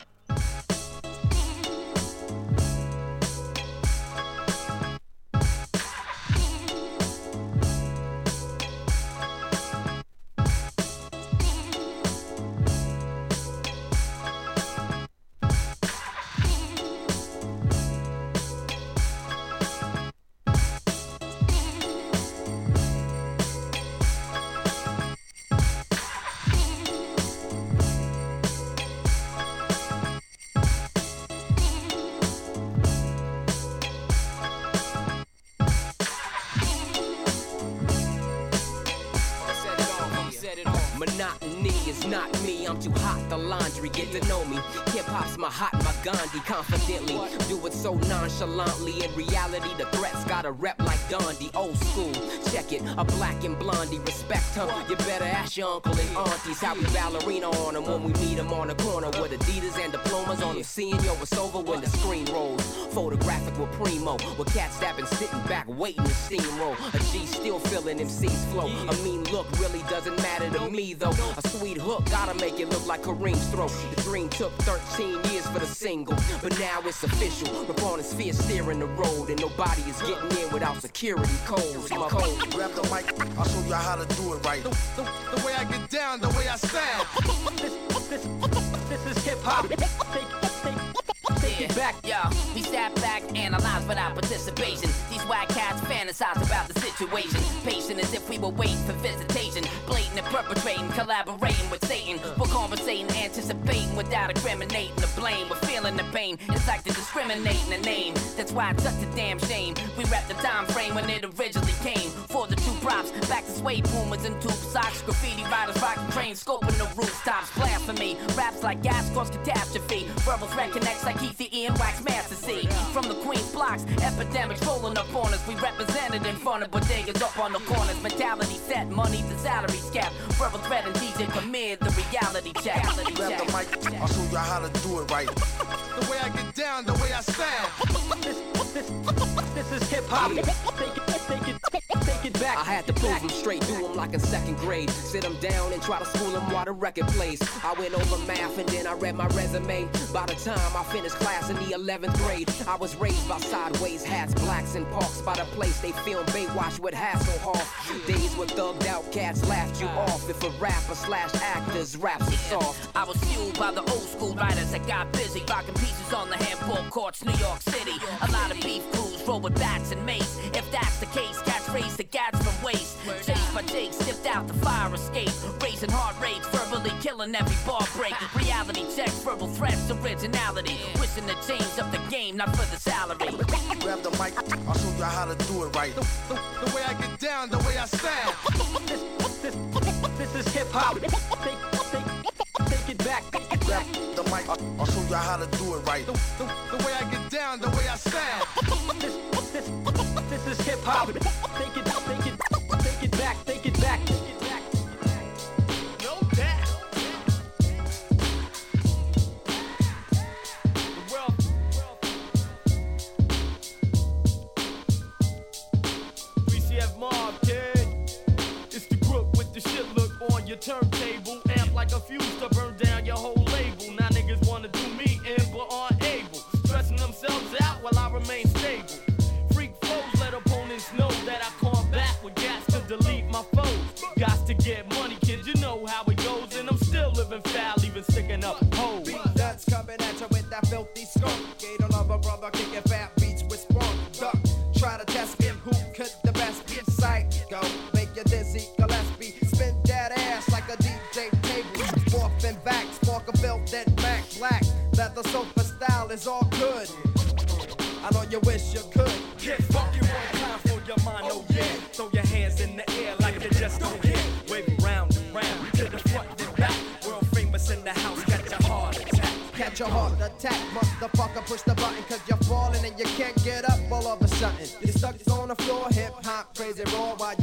Respect her. You better ask your uncle and aunties how we ballerina on them when we meet them on the corner with Adidas and diplomas on them. Seeing yo, it's over when the screen rolls. Photographic with primo, with cats that been sitting back waiting to steamroll. A G still feeling MC's flow. A mean look really doesn't matter to me though. A sweet hook gotta make it look like Kareem's throw. The dream took 13 years for the single, but now it's official. Rapon is fear steering the road, and nobody is getting in without security codes. My code. Grab the mic, I'll show you how to do it right. The, the, the way I get down, the way I sound. this, this, this is hip hop. It back, yo. We sat back, analyze without participation. These white cats fantasize about the situation. Patient as if we were waiting for visitation. Blatant and perpetrating, collaborating with Satan. We're conversating, anticipating without incriminating the blame. We're feeling the pain. It's like to discriminate in the name. That's why it's such a damn shame. We rap the time frame when it originally came. For the true props, back to suede boomers and tube socks. Graffiti riders rocking trains, scoping the rooftops. Blasphemy, raps like gas cause catastrophe. Verbal threat connects like Keith the Ian Wax Master see. From the Queen's blocks, epidemics rolling up on us. We represented in front of bodegas up on the corners. Mentality set, money to salary cap. Verbal threat and DJ commit the reality check. Reality Grab the mic, I'll show you how to do it right. The way I get down, the way I sound. This, this, this is hip hop. Take it, take it, take it back. I had to prove them straight, do them like in second grade. Sit them down and try to school them while the record plays. I went over math and then I read my resume. By the time I finished class in the 11th grade, I was raised by sideways hats, blacks and parks by the place they filmed Baywatch with Hasselhoff. Days with thugged out cats laughed you off. If a rapper slash actors raps are soft. I was fueled by the old school writers that got busy rocking pieces on the handball courts, New York City. A lot of beef crews roll with bats and mace. If that's the case, cats raise the gats from waste. Chased by Jake, stepped out the fire escape. Raising heart rates, verbally killing every bar break. Reality check, verbal threats, originality. Wishing to change up the game, not for the salary. Grab the mic, I'll show you how to do it right. The, the, the way I get down, the way I sound. This, this, this is hip hop. Take, take, take it back. Grab the mic, I'll show you how to do it right. The, the, the way I get down, the way I sound. Hip hop. Take it, take it, take it back, take it back, take it back. No doubt. The. 3CF Mob, kid. It's the group with the shit look on your turntable. Amp like a fuse to burn it's all good. I know you wish you could. Get funky one time for your mind, oh yeah. Throw your hands in the air like you just don't care. Wave round and round to the front and back. World famous in the house, catch a heart attack. Catch a heart attack, motherfucker, push the button, cause you're falling and you can't get up all of a sudden. You're stuck on the floor, hip hop, crazy roar while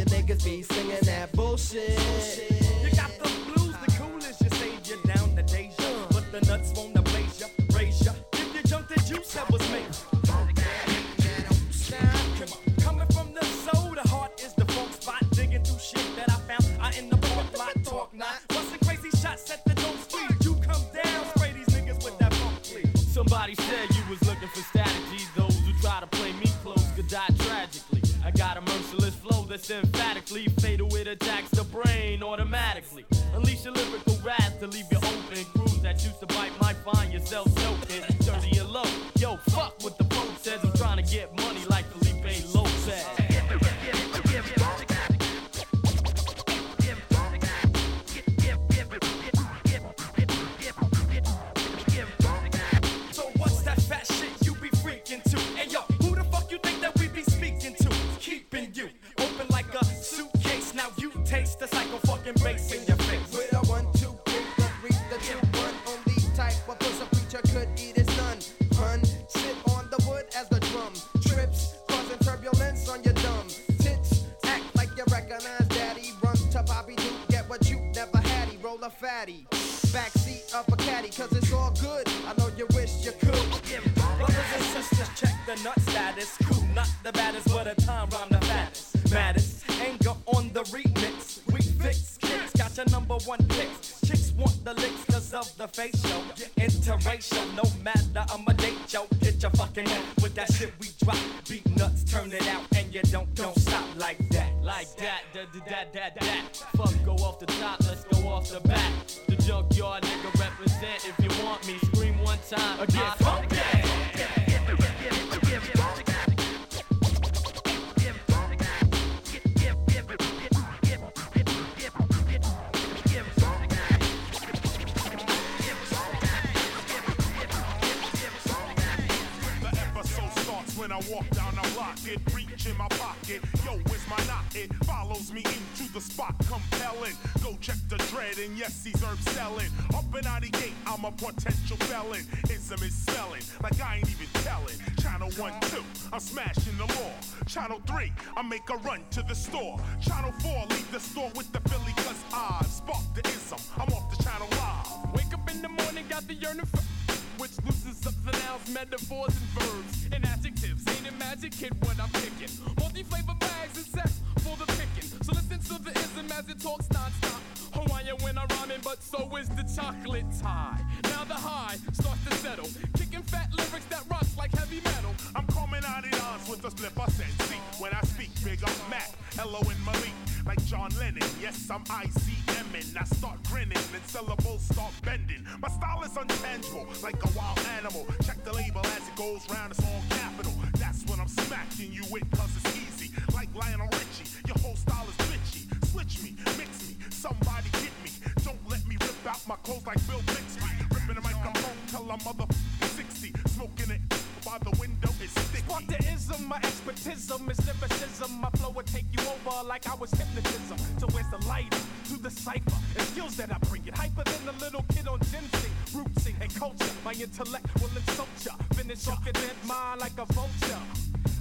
intellect will insult ya. Finish off your dead mind like a vulture.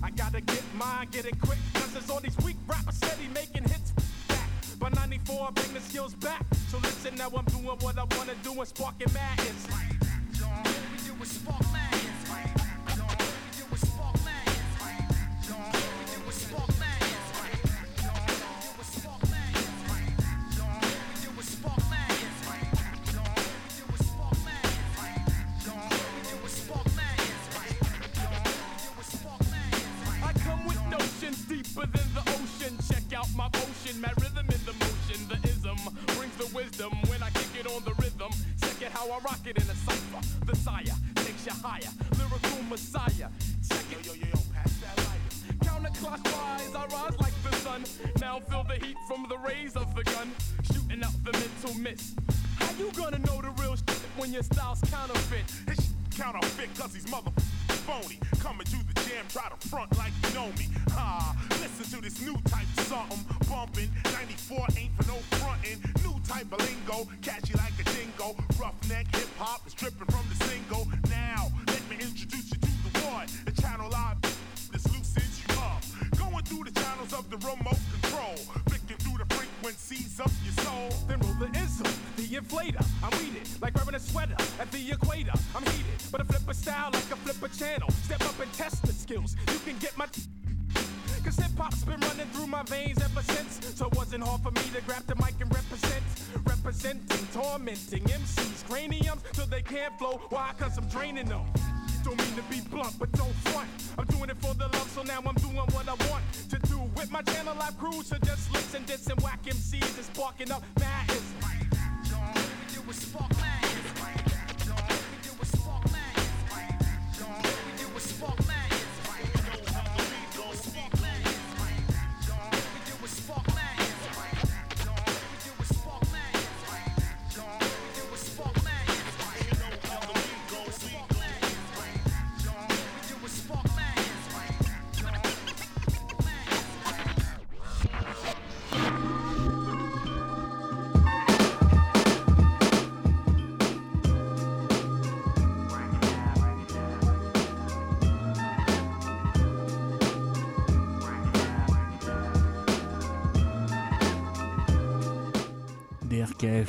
I gotta get mine, get it quick. Cause there's all these weak rappers steady making hits back. By 94, I bring the skills back. So listen, now I'm doing what I wanna do and sparking madness. Like that, y'all. We do is spark madness. notion. My rhythm in the motion, the ism brings the wisdom when I kick it on the rhythm. Check it how I rock it in a cipher. The sire takes you higher, lyrical messiah. Check it, yo yo yo, yo pass that lighter. Counterclockwise, I rise like the sun. Now feel the heat from the rays of the gun, shooting out the mental mist. How you gonna know the real shit when your style's counterfeit? His counterfeit, cause he's mother phony. Coming to the jam, try to front like you know me. To this new type of something. Bumping, 94 ain't for no frontin'. New type of lingo, catchy like a dingo. Roughneck hip hop is dripping from the single. Now, let me introduce you to the one. The channel I this loosens you up. Going through the channels of the remote control. Flicking through the frequencies of your soul. Then roll the ism, the inflator. I'm weeded like wearing a sweater at the equator. I'm heated, but a flipper style like a flipper channel. Step up and test the skills. You can get my. Cause hip hop's been running through my veins ever since. So it wasn't hard for me to grab the mic and represent. Representing, tormenting MCs, craniums till they can't flow. Why? Cause I'm draining them. Don't mean to be blunt, but don't front. I'm doing it for the love, so now I'm doing what I want to do with my channel live crew. So just listen, this and whack MCs is sparking up madness. Spark Spark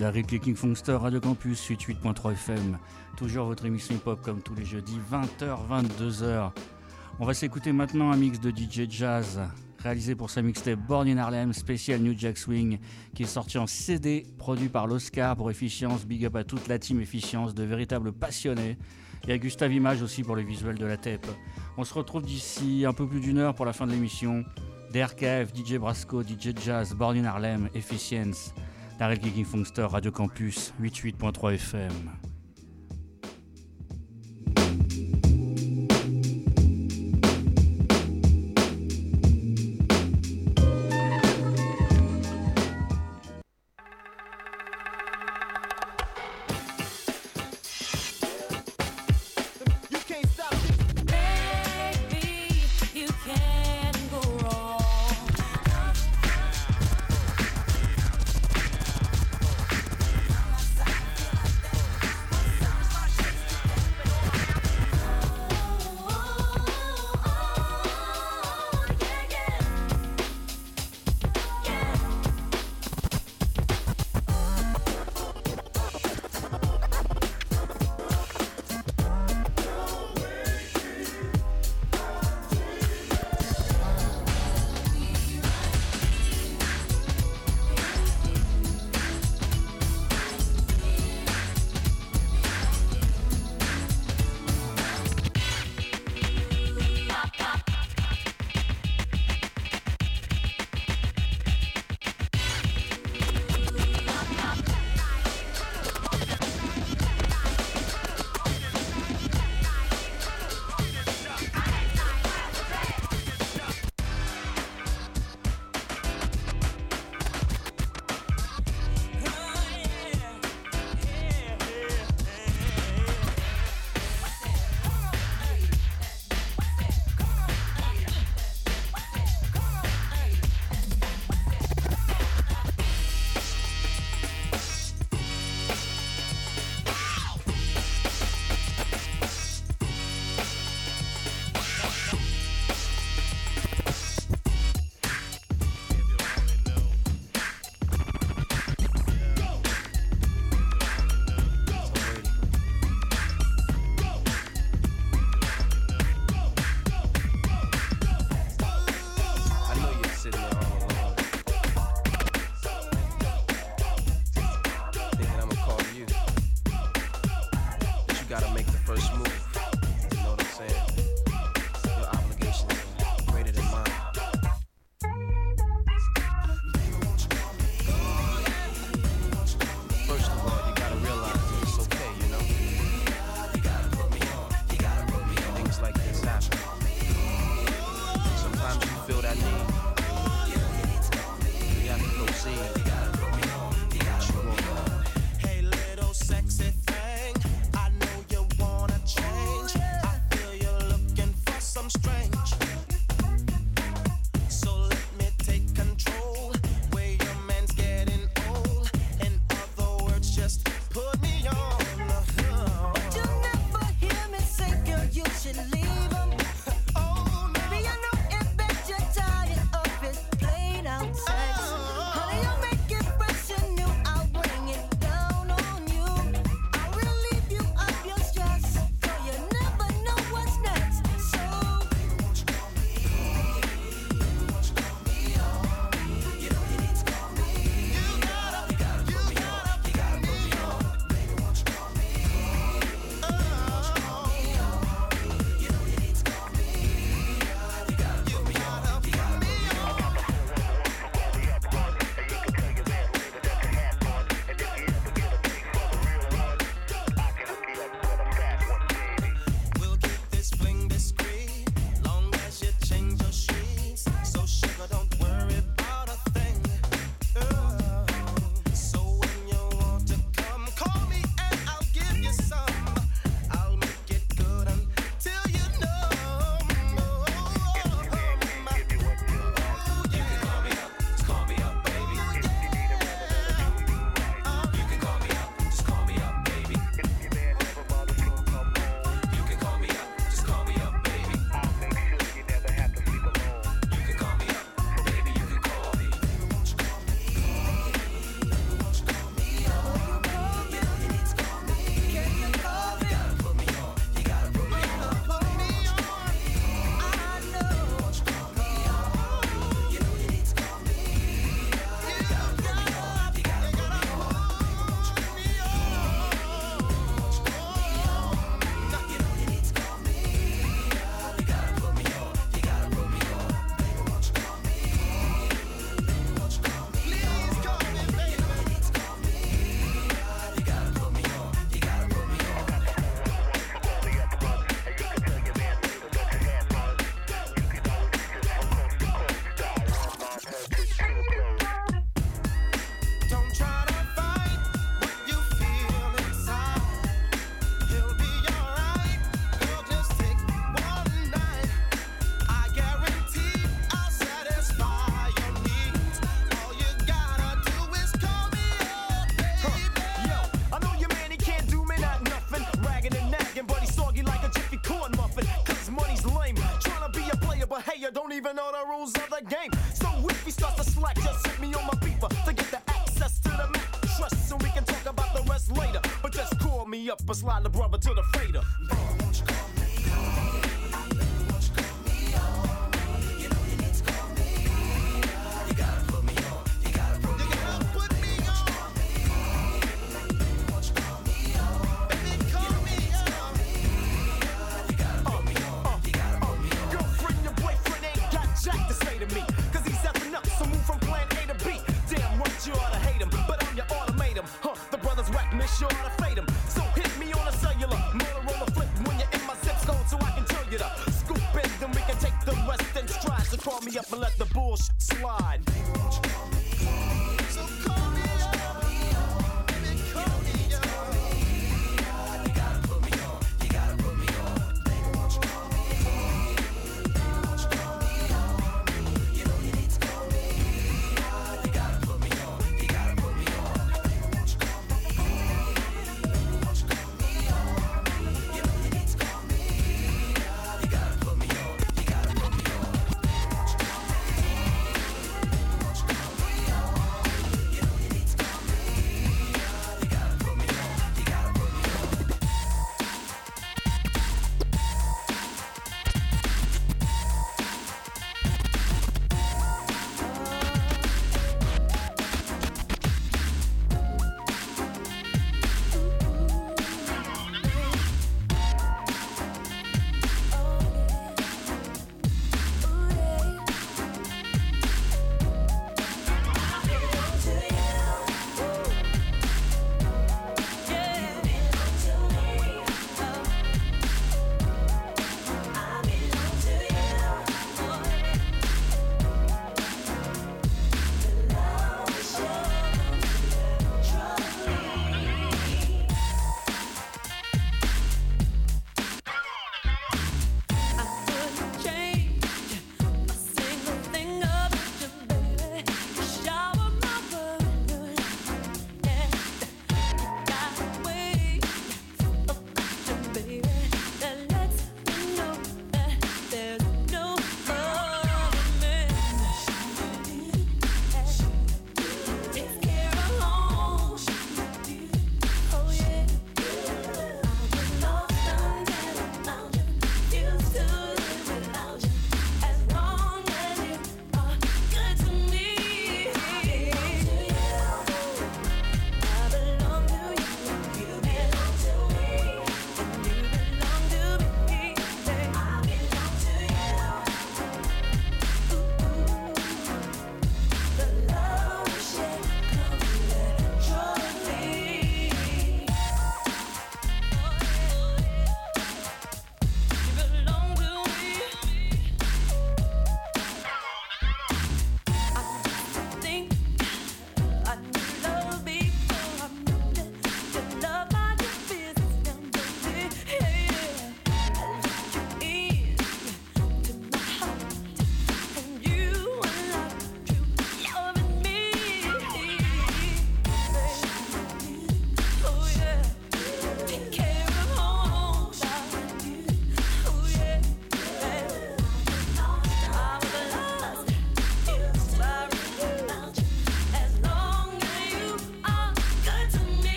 Daryl King Funkster, Radio Campus 88.3 FM. Toujours votre émission hip-hop comme tous les jeudis, 20h, 22h. On va s'écouter maintenant un mix de DJ Jazz, réalisé pour sa mixtape Born in Harlem, spécial New Jack Swing, qui est sorti en CD, produit par l'Oscar pour Efficience. Big up à toute la team Efficience, de véritables passionnés. Et à Gustave Image aussi pour le visuel de la tape. On se retrouve d'ici un peu plus d'une heure pour la fin de l'émission. DRKF, DJ Brasco, DJ Jazz, Born in Harlem, Efficience. Daryl Kicking Funkster, Radio Campus, 88.3 FM.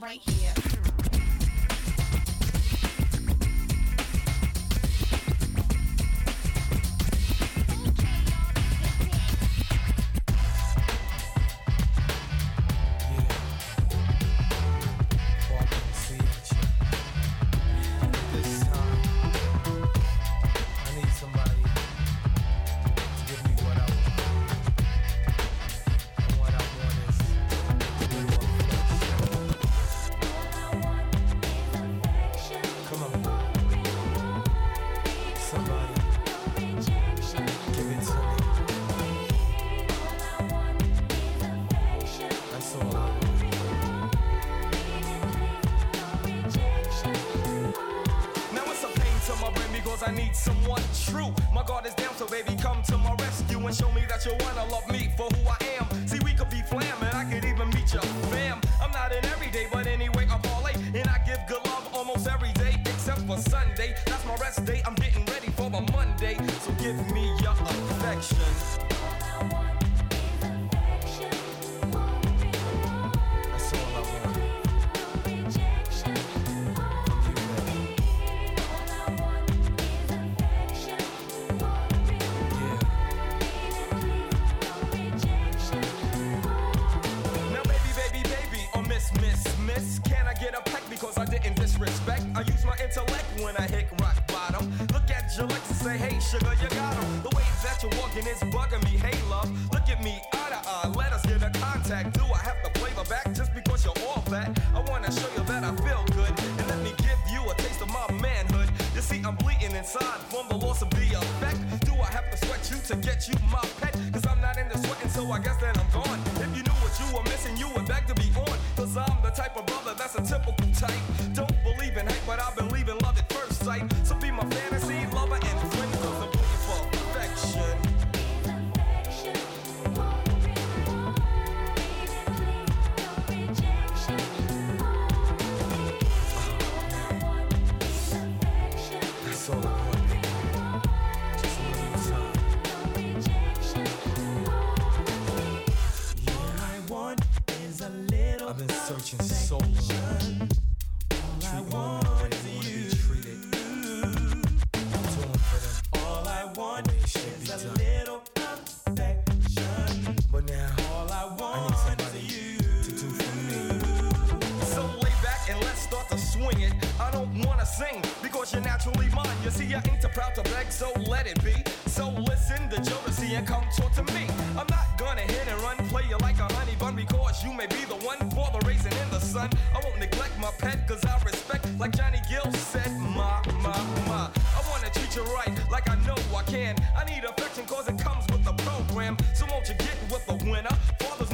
right here.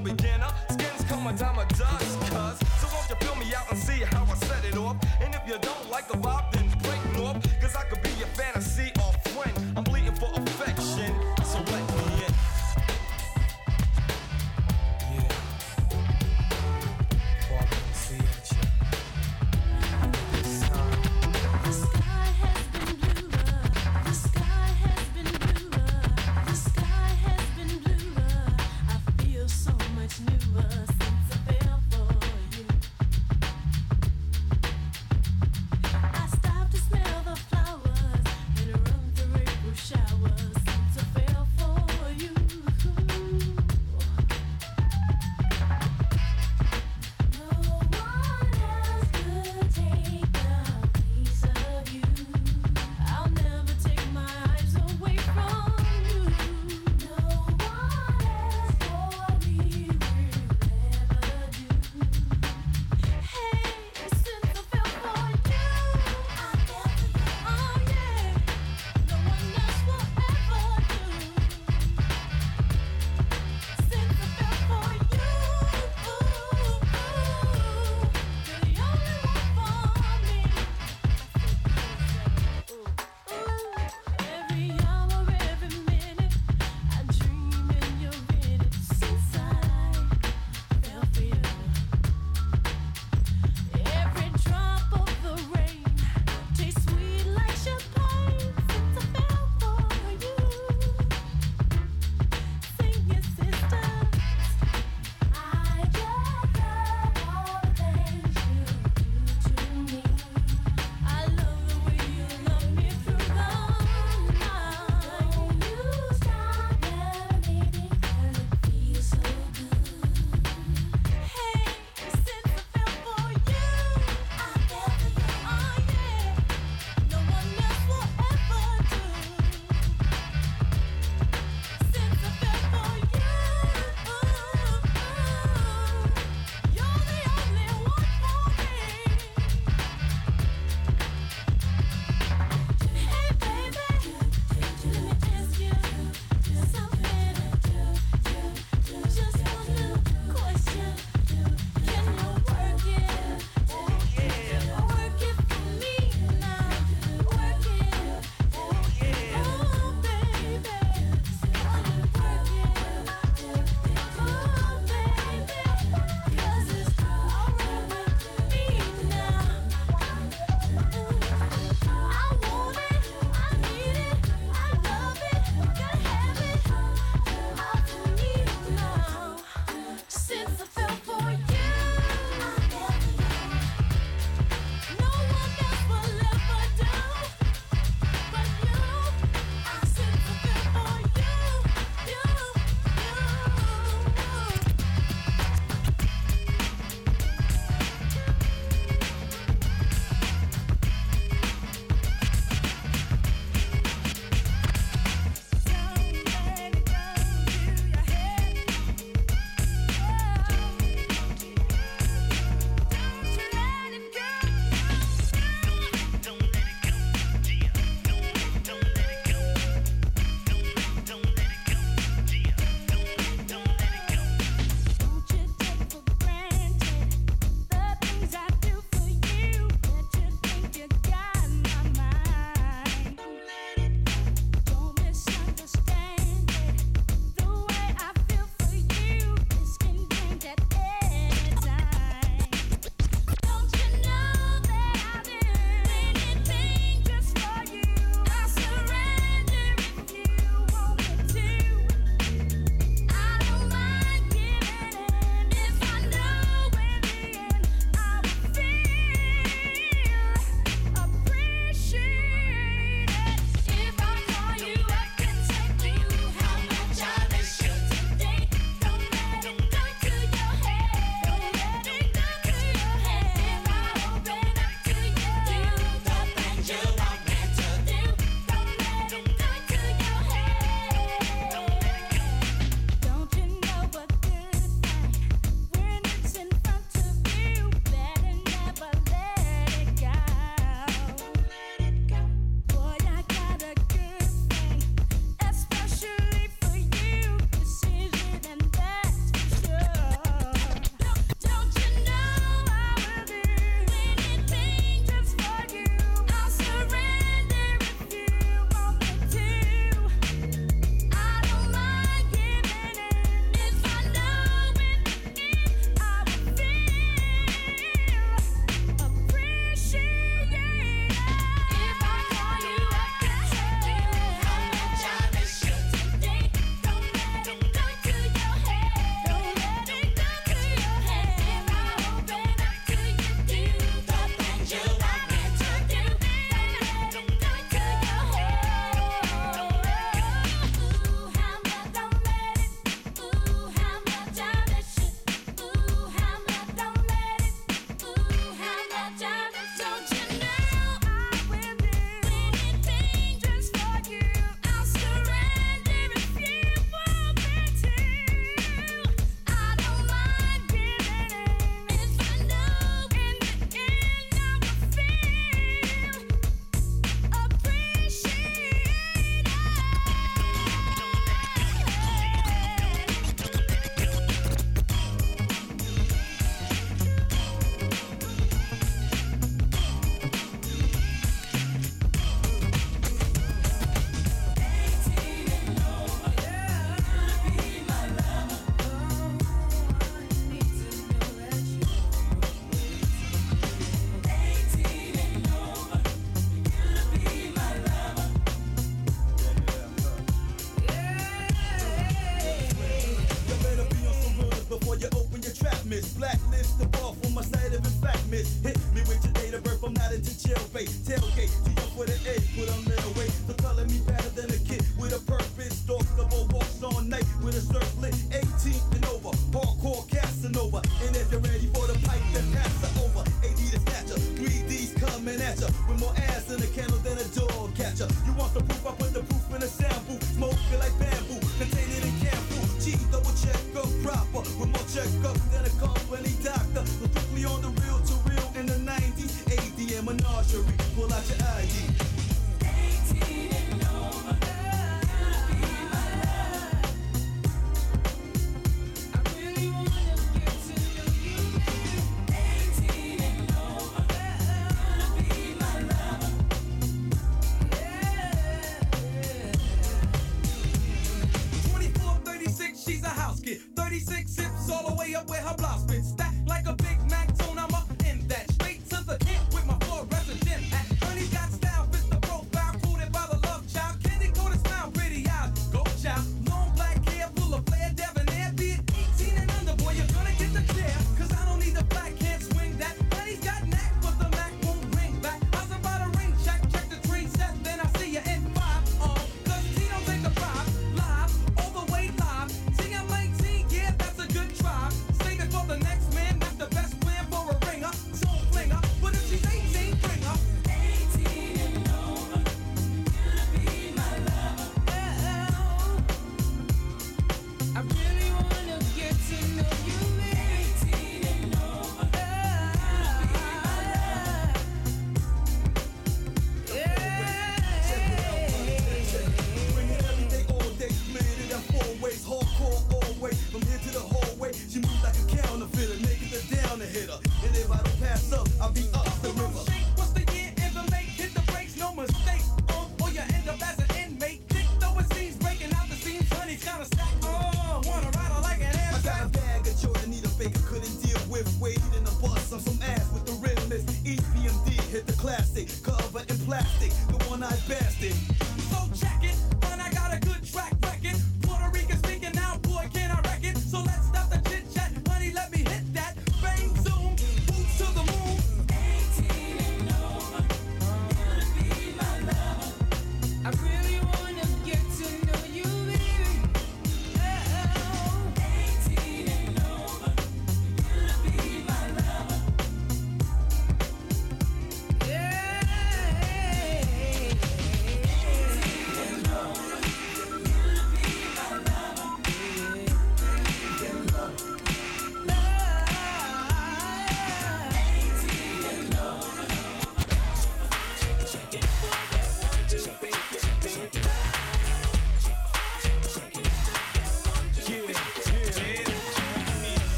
beginner. Skins come a dime a dust, cuz. So won't you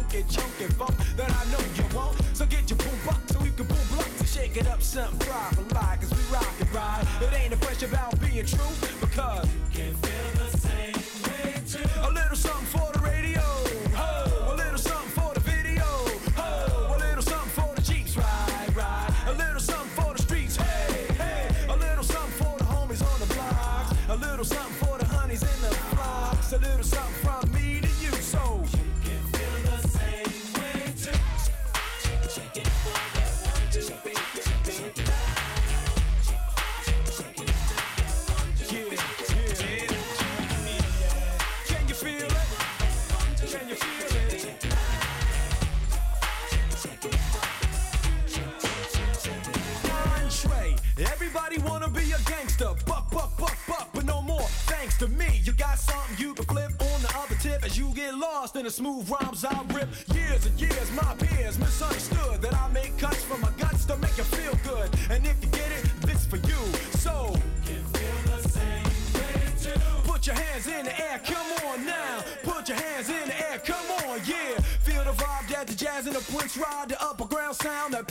funky, chunky funk that I know you want. So get your boom box so we can boom block to shake it up something pride for life. Cause we rock and ride. It ain't a question about being true because you can feel the same way too. A little something lost in the smooth rhymes I rip. Years and years, my peers misunderstood that I make cuts from my guts to make you feel good. And if you get it, this for you. So, Put your hands in the air, come on now. Put your hands in the air, come on, yeah. Feel the vibe that the jazz and the Prince ride, the upper ground sound, that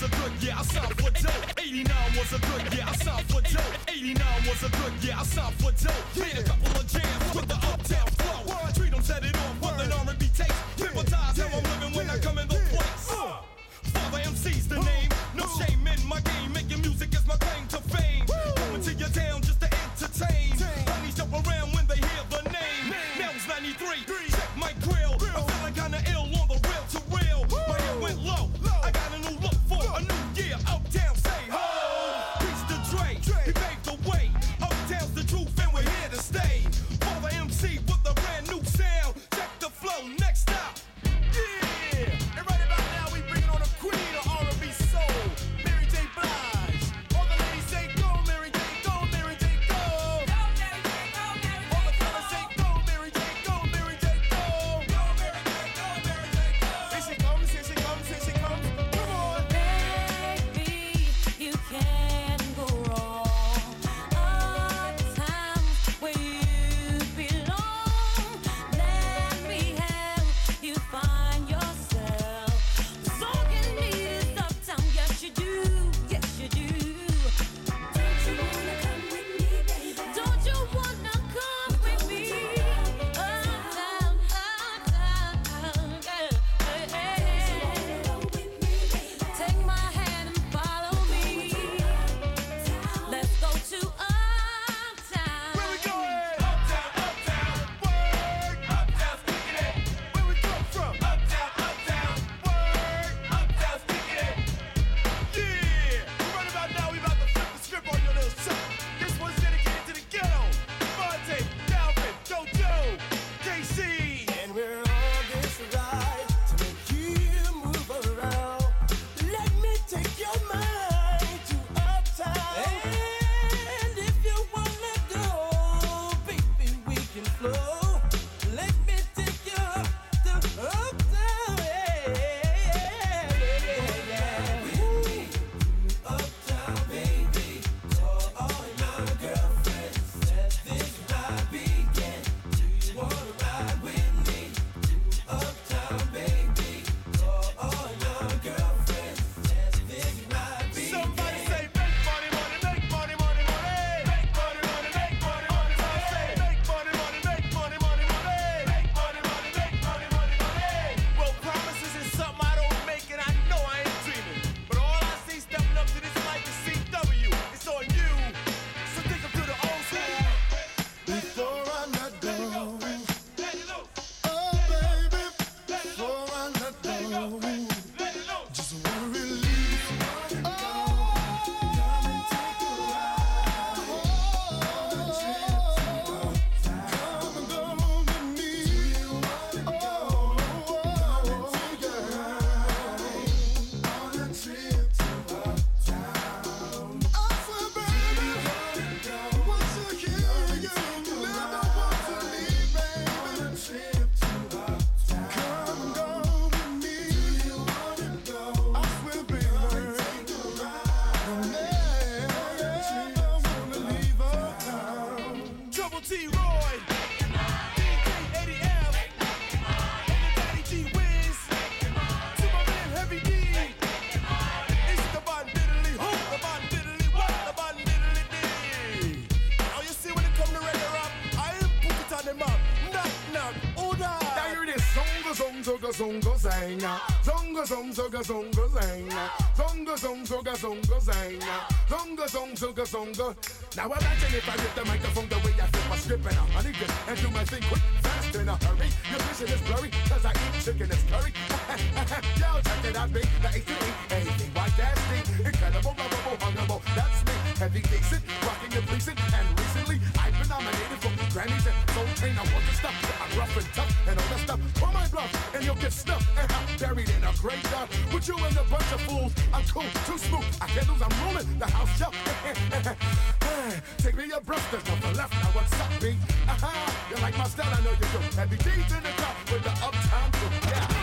was a good year, I signed for dope. 89 was a good year, I signed for dope. 89 was a good year, I signed for dope. Made a couple of jams with the uptown T. Roy. zonga zonga zanga zonga zonga. Zonga zanga zonga zonga zonga. Zanga zonga zonga zonga zonga. Now imagine if I get the microphone the way I flip my script and I honey grip and do my thing quick, fast in a hurry. Your vision is blurry, cause I eat chicken and curry. Yo, fact that I've been nothing to me. Anything fantastic, incredible, lovable, honorable. That's me. Heavy decent, rocking and pleasing. And recently, I've been nominated for Grammys and Soul Train. I want the stuff. I'm rough and tough and all that stuff. Pull my bluff and you'll get stuffed. And I'm buried in a graveyard Put you in a bunch of fools. I'm cool, too smooth. I can't lose. I'm ruling the house. Yo. Take me a breath. There's nothing left. Now what's up, B? Aha. You like my style? I know you do. Heavy D's in the top with the uptown. crew. Yeah.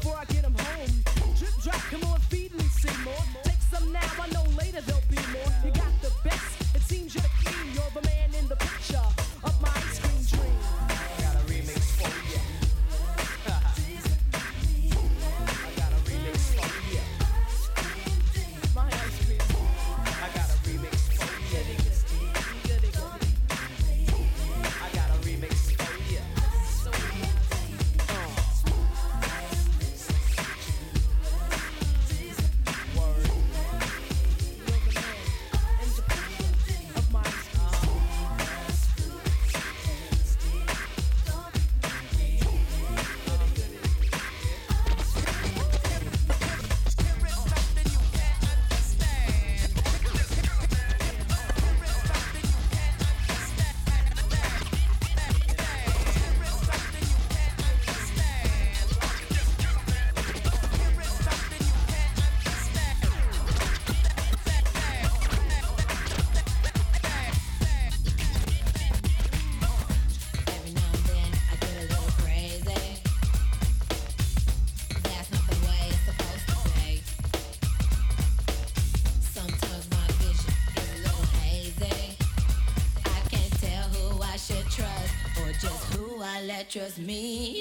before I get trust me.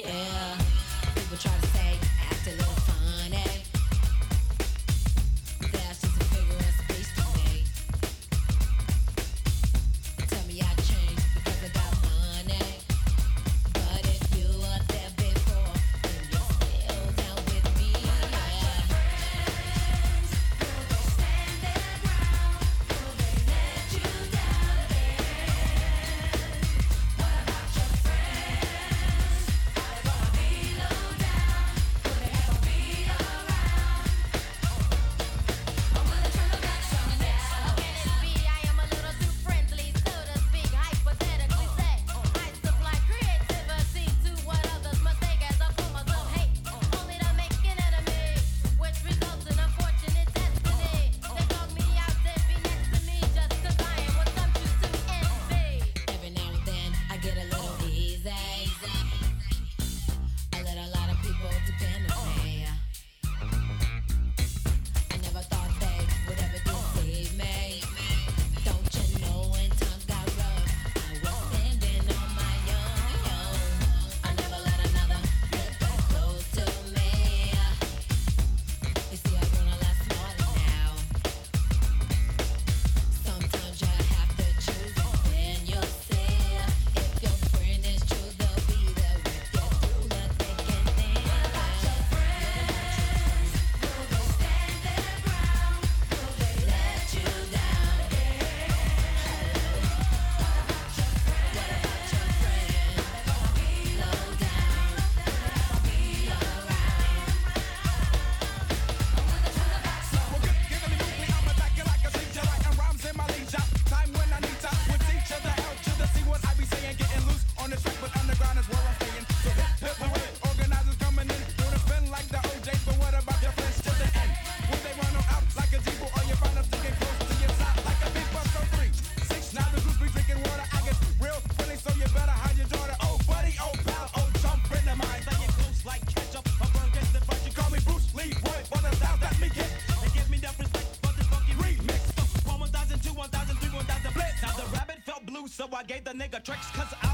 Gave the nigga tricks, cause I